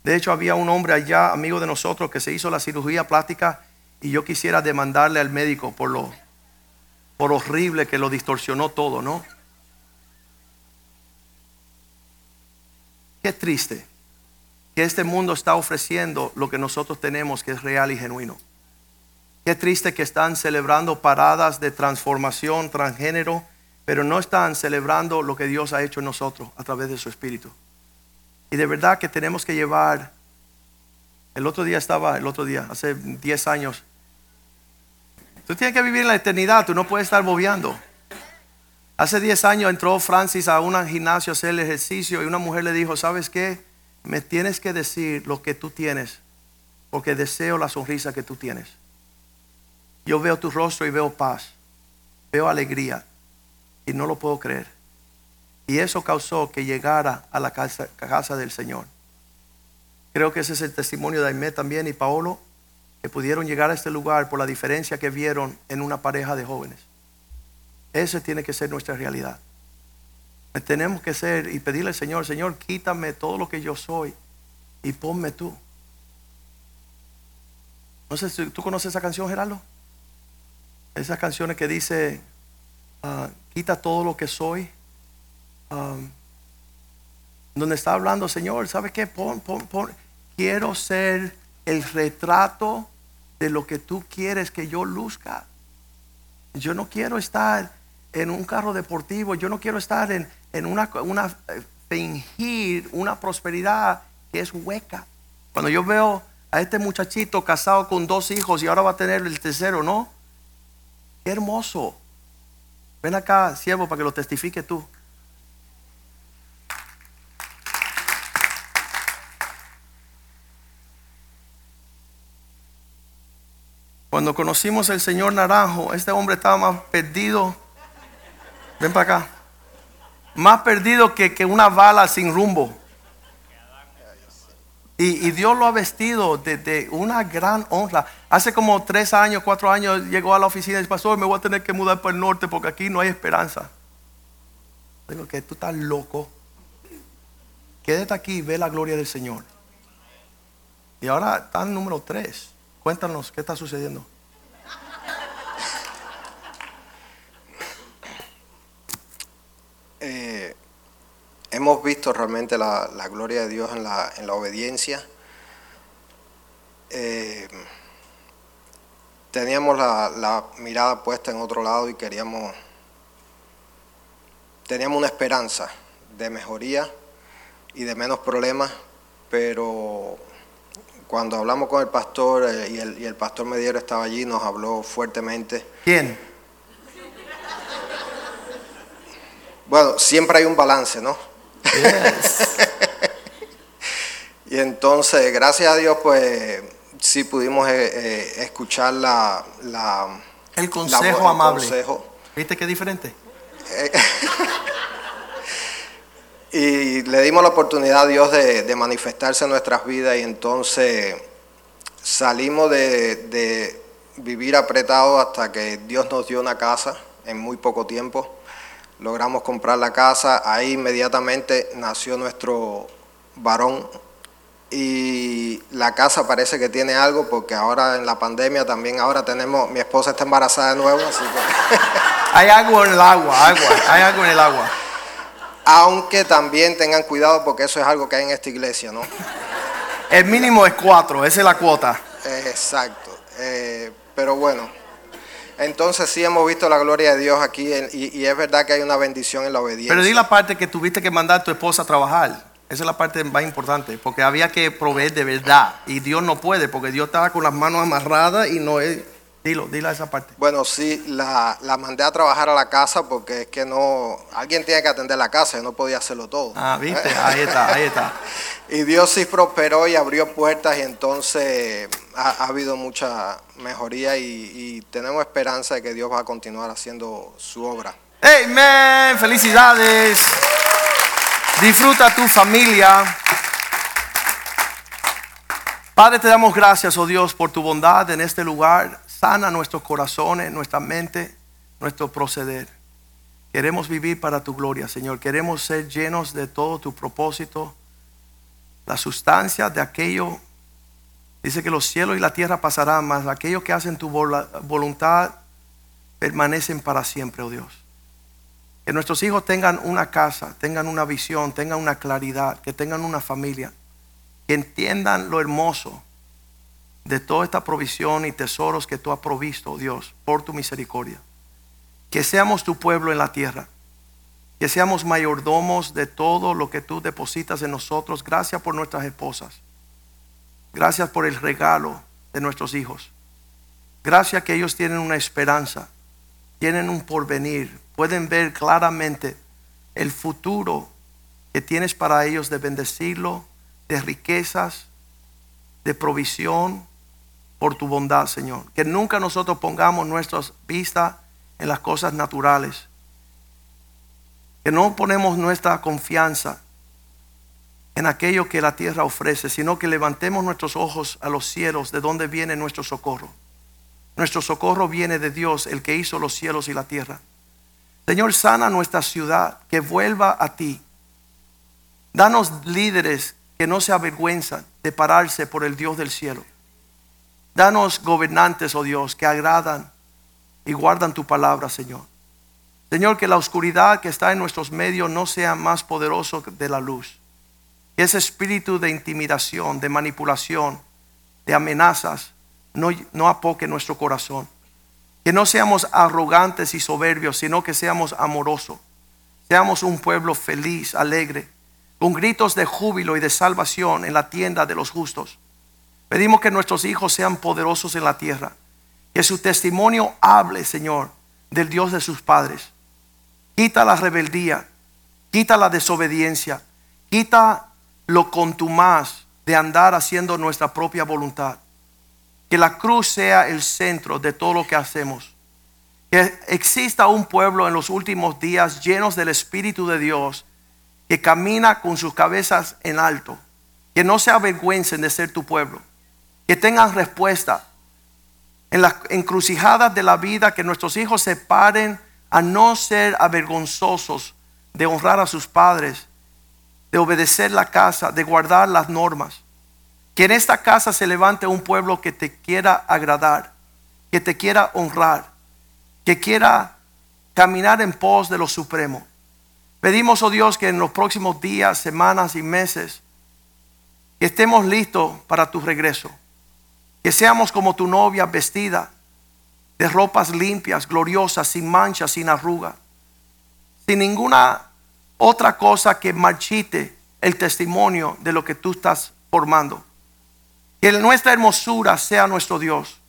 Speaker 2: De hecho, había un hombre allá, amigo de nosotros, que se hizo la cirugía plástica y yo quisiera demandarle al médico por lo por horrible que lo distorsionó todo, ¿no? Qué triste que este mundo está ofreciendo lo que nosotros tenemos, que es real y genuino. Qué triste que están celebrando paradas de transformación transgénero, pero no están celebrando lo que Dios ha hecho en nosotros a través de su Espíritu. Y de verdad que tenemos que llevar, el otro día estaba, el otro día, hace 10 años, tú tienes que vivir en la eternidad, tú no puedes estar bobeando. Hace 10 años entró Francis a un gimnasio a hacer el ejercicio y una mujer le dijo, ¿sabes qué? Me tienes que decir lo que tú tienes, porque deseo la sonrisa que tú tienes. Yo veo tu rostro y veo paz, veo alegría y no lo puedo creer. Y eso causó que llegara a la casa, del Señor. Creo que ese es el testimonio de Aimé también y Paolo, que pudieron llegar a este lugar por la diferencia que vieron en una pareja de jóvenes. Esa tiene que ser nuestra realidad. Tenemos que ser y pedirle al Señor, Señor, quítame todo lo que yo soy y ponme tú. No sé si tú conoces esa canción, Gerardo. Esas canciones que dice, ah, quita todo lo que soy Um, donde está hablando, Señor, ¿sabe qué? Pon, pon, pon. Quiero ser el retrato de lo que tú quieres que yo luzca. Yo no quiero estar en un carro deportivo, yo no quiero estar en, en una, una, eh, fingir una prosperidad que es hueca. Cuando yo veo a este muchachito casado con dos hijos y ahora va a tener el tercero, ¿no? Qué hermoso. Ven acá, siervo, para que lo testifique tú. Cuando conocimos al señor Naranjo, este hombre estaba más perdido. Ven para acá. Más perdido que, que una bala sin rumbo. Y, Dios lo ha vestido de, una gran honra. Hace como tres años, cuatro años, llegó a la oficina y dice, pastor, me voy a tener que mudar para el norte porque aquí no hay esperanza. Digo que tú estás loco. Quédate aquí y ve la gloria del Señor. Y ahora está en número tres. Cuéntanos, ¿qué está sucediendo?
Speaker 3: Eh, hemos visto realmente la, gloria de Dios en la, obediencia. Eh, teníamos la, mirada puesta en otro lado y queríamos, teníamos una esperanza de mejoría y de menos problemas, pero cuando hablamos con el pastor eh, y, el, pastor Mediero estaba allí, nos habló fuertemente.
Speaker 2: ¿Quién?
Speaker 3: Bueno, siempre hay un balance, ¿no? y entonces, gracias a Dios, pues sí pudimos eh, eh, escuchar la,
Speaker 2: el consejo amable. ¿Viste qué diferente?
Speaker 3: Y le dimos la oportunidad a Dios de, de manifestarse en nuestras vidas y entonces salimos de, de vivir apretados hasta que Dios nos dio una casa en muy poco tiempo. Logramos comprar la casa, ahí inmediatamente nació nuestro varón y la casa parece que tiene algo porque ahora en la pandemia también ahora tenemos, mi esposa está embarazada de nuevo, así que...
Speaker 2: Hay agua en el agua, agua, hay algo en el agua.
Speaker 3: Aunque también tengan cuidado porque eso es algo que hay en esta iglesia, ¿no?
Speaker 2: El mínimo es cuatro, esa es la cuota.
Speaker 3: Exacto. Eh, pero bueno, entonces sí hemos visto la gloria de Dios aquí y, y es verdad que hay una bendición en la obediencia.
Speaker 2: Pero di la parte que tuviste que mandar a tu esposa a trabajar. Esa es la parte más importante, porque había que proveer de verdad. Y Dios no puede, porque Dios estaba con las manos amarradas y no es... Dilo, dila esa parte.
Speaker 3: Bueno, sí, la, la mandé a trabajar a la casa porque es que no, alguien tiene que atender la casa, yo no podía hacerlo todo.
Speaker 2: Ah, viste, ahí está, ahí está.
Speaker 3: Y Dios sí prosperó y abrió puertas y entonces ha, ha habido mucha mejoría y, y tenemos esperanza de que Dios va a continuar haciendo su obra.
Speaker 2: Amen, felicidades. Disfruta tu familia. Padre, te damos gracias, oh Dios, por tu bondad en este lugar. Sana nuestros corazones, nuestra mente, nuestro proceder. Queremos vivir para tu gloria, Señor. Queremos ser llenos de todo tu propósito, la sustancia de aquello. Dice que los cielos y la tierra pasarán, mas aquellos que hacen tu voluntad permanecen para siempre, oh Dios. Que nuestros hijos tengan una casa, tengan una visión, tengan una claridad, que tengan una familia, que entiendan lo hermoso de toda esta provisión y tesoros que tú has provisto, Dios, por tu misericordia. Que seamos tu pueblo en la tierra, que seamos mayordomos de todo lo que tú depositas en nosotros. Gracias por nuestras esposas. Gracias por el regalo de nuestros hijos. Gracias que ellos tienen una esperanza, tienen un porvenir, pueden ver claramente el futuro que tienes para ellos de bendecirlo, de riquezas, de provisión por tu bondad, Señor. Que nunca nosotros pongamos nuestras vistas en las cosas naturales. Que no ponemos nuestra confianza en aquello que la tierra ofrece, sino que levantemos nuestros ojos a los cielos, de donde viene nuestro socorro. Nuestro socorro viene de Dios, el que hizo los cielos y la tierra. Señor, sana nuestra ciudad, que vuelva a ti. Danos líderes que no se avergüenzan de pararse por el Dios del cielo. Danos gobernantes, oh Dios, que agradan y guardan tu palabra, Señor. Señor, que la oscuridad que está en nuestros medios no sea más poderoso de la luz. Que ese espíritu de intimidación, de manipulación, de amenazas, no, no apoque nuestro corazón. Que no seamos arrogantes y soberbios, sino que seamos amorosos. Seamos un pueblo feliz, alegre, con gritos de júbilo y de salvación en la tienda de los justos. Pedimos que nuestros hijos sean poderosos en la tierra. Que su testimonio hable, Señor, del Dios de sus padres. Quita la rebeldía, quita la desobediencia, quita lo contumaz de andar haciendo nuestra propia voluntad. Que la cruz sea el centro de todo lo que hacemos. Que exista un pueblo en los últimos días llenos del Espíritu de Dios que camina con sus cabezas en alto. Que no se avergüencen de ser tu pueblo. Que tengan respuesta en las encrucijadas de la vida. Que nuestros hijos se paren a no ser avergonzosos de honrar a sus padres, de obedecer la casa, de guardar las normas. Que en esta casa se levante un pueblo que te quiera agradar, que te quiera honrar, que quiera caminar en pos de lo supremo. Pedimos, oh Dios, que en los próximos días, semanas y meses, estemos listos para tu regreso. Que seamos como tu novia vestida de ropas limpias, gloriosas, sin manchas, sin arruga, sin ninguna otra cosa que marchite el testimonio de lo que tú estás formando. Que nuestra hermosura sea nuestro Dios.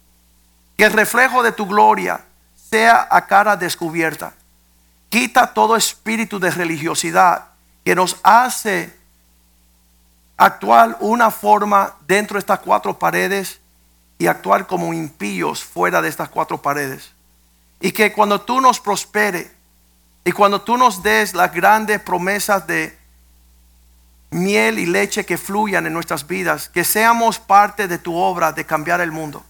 Speaker 2: Que el reflejo de tu gloria sea a cara descubierta. Quita todo espíritu de religiosidad que nos hace actuar una forma dentro de estas cuatro paredes y actuar como impíos fuera de estas cuatro paredes. Y que cuando tú nos prospere y cuando tú nos des las grandes promesas de miel y leche que fluyan en nuestras vidas, que seamos parte de tu obra de cambiar el mundo,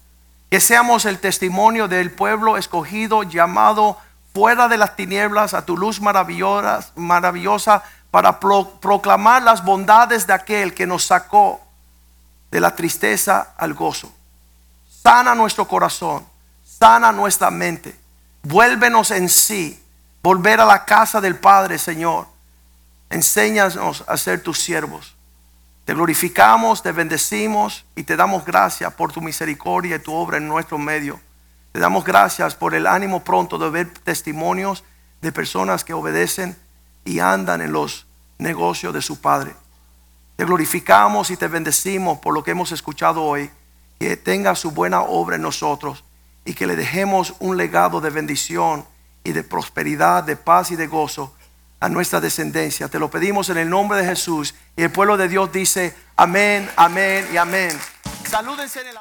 Speaker 2: que seamos el testimonio del pueblo escogido, llamado fuera de las tinieblas a tu luz maravillosa, para pro- proclamar las bondades de aquel que nos sacó de la tristeza al gozo. Sana nuestro corazón, sana nuestra mente, vuélvenos en sí, volver a la casa del Padre, Señor. Enséñanos a ser tus siervos. Te glorificamos, te bendecimos y te damos gracias por tu misericordia y tu obra en nuestro medio. Te damos gracias por el ánimo pronto de ver testimonios de personas que obedecen y andan en los negocios de su Padre. Te glorificamos y te bendecimos por lo que hemos escuchado hoy. Que tenga su buena obra en nosotros y que le dejemos un legado de bendición y de prosperidad, de paz y de gozo a nuestra descendencia. Te lo pedimos en el nombre de Jesús. Y el pueblo de Dios dice amén, amén y amén. Salúdense en el.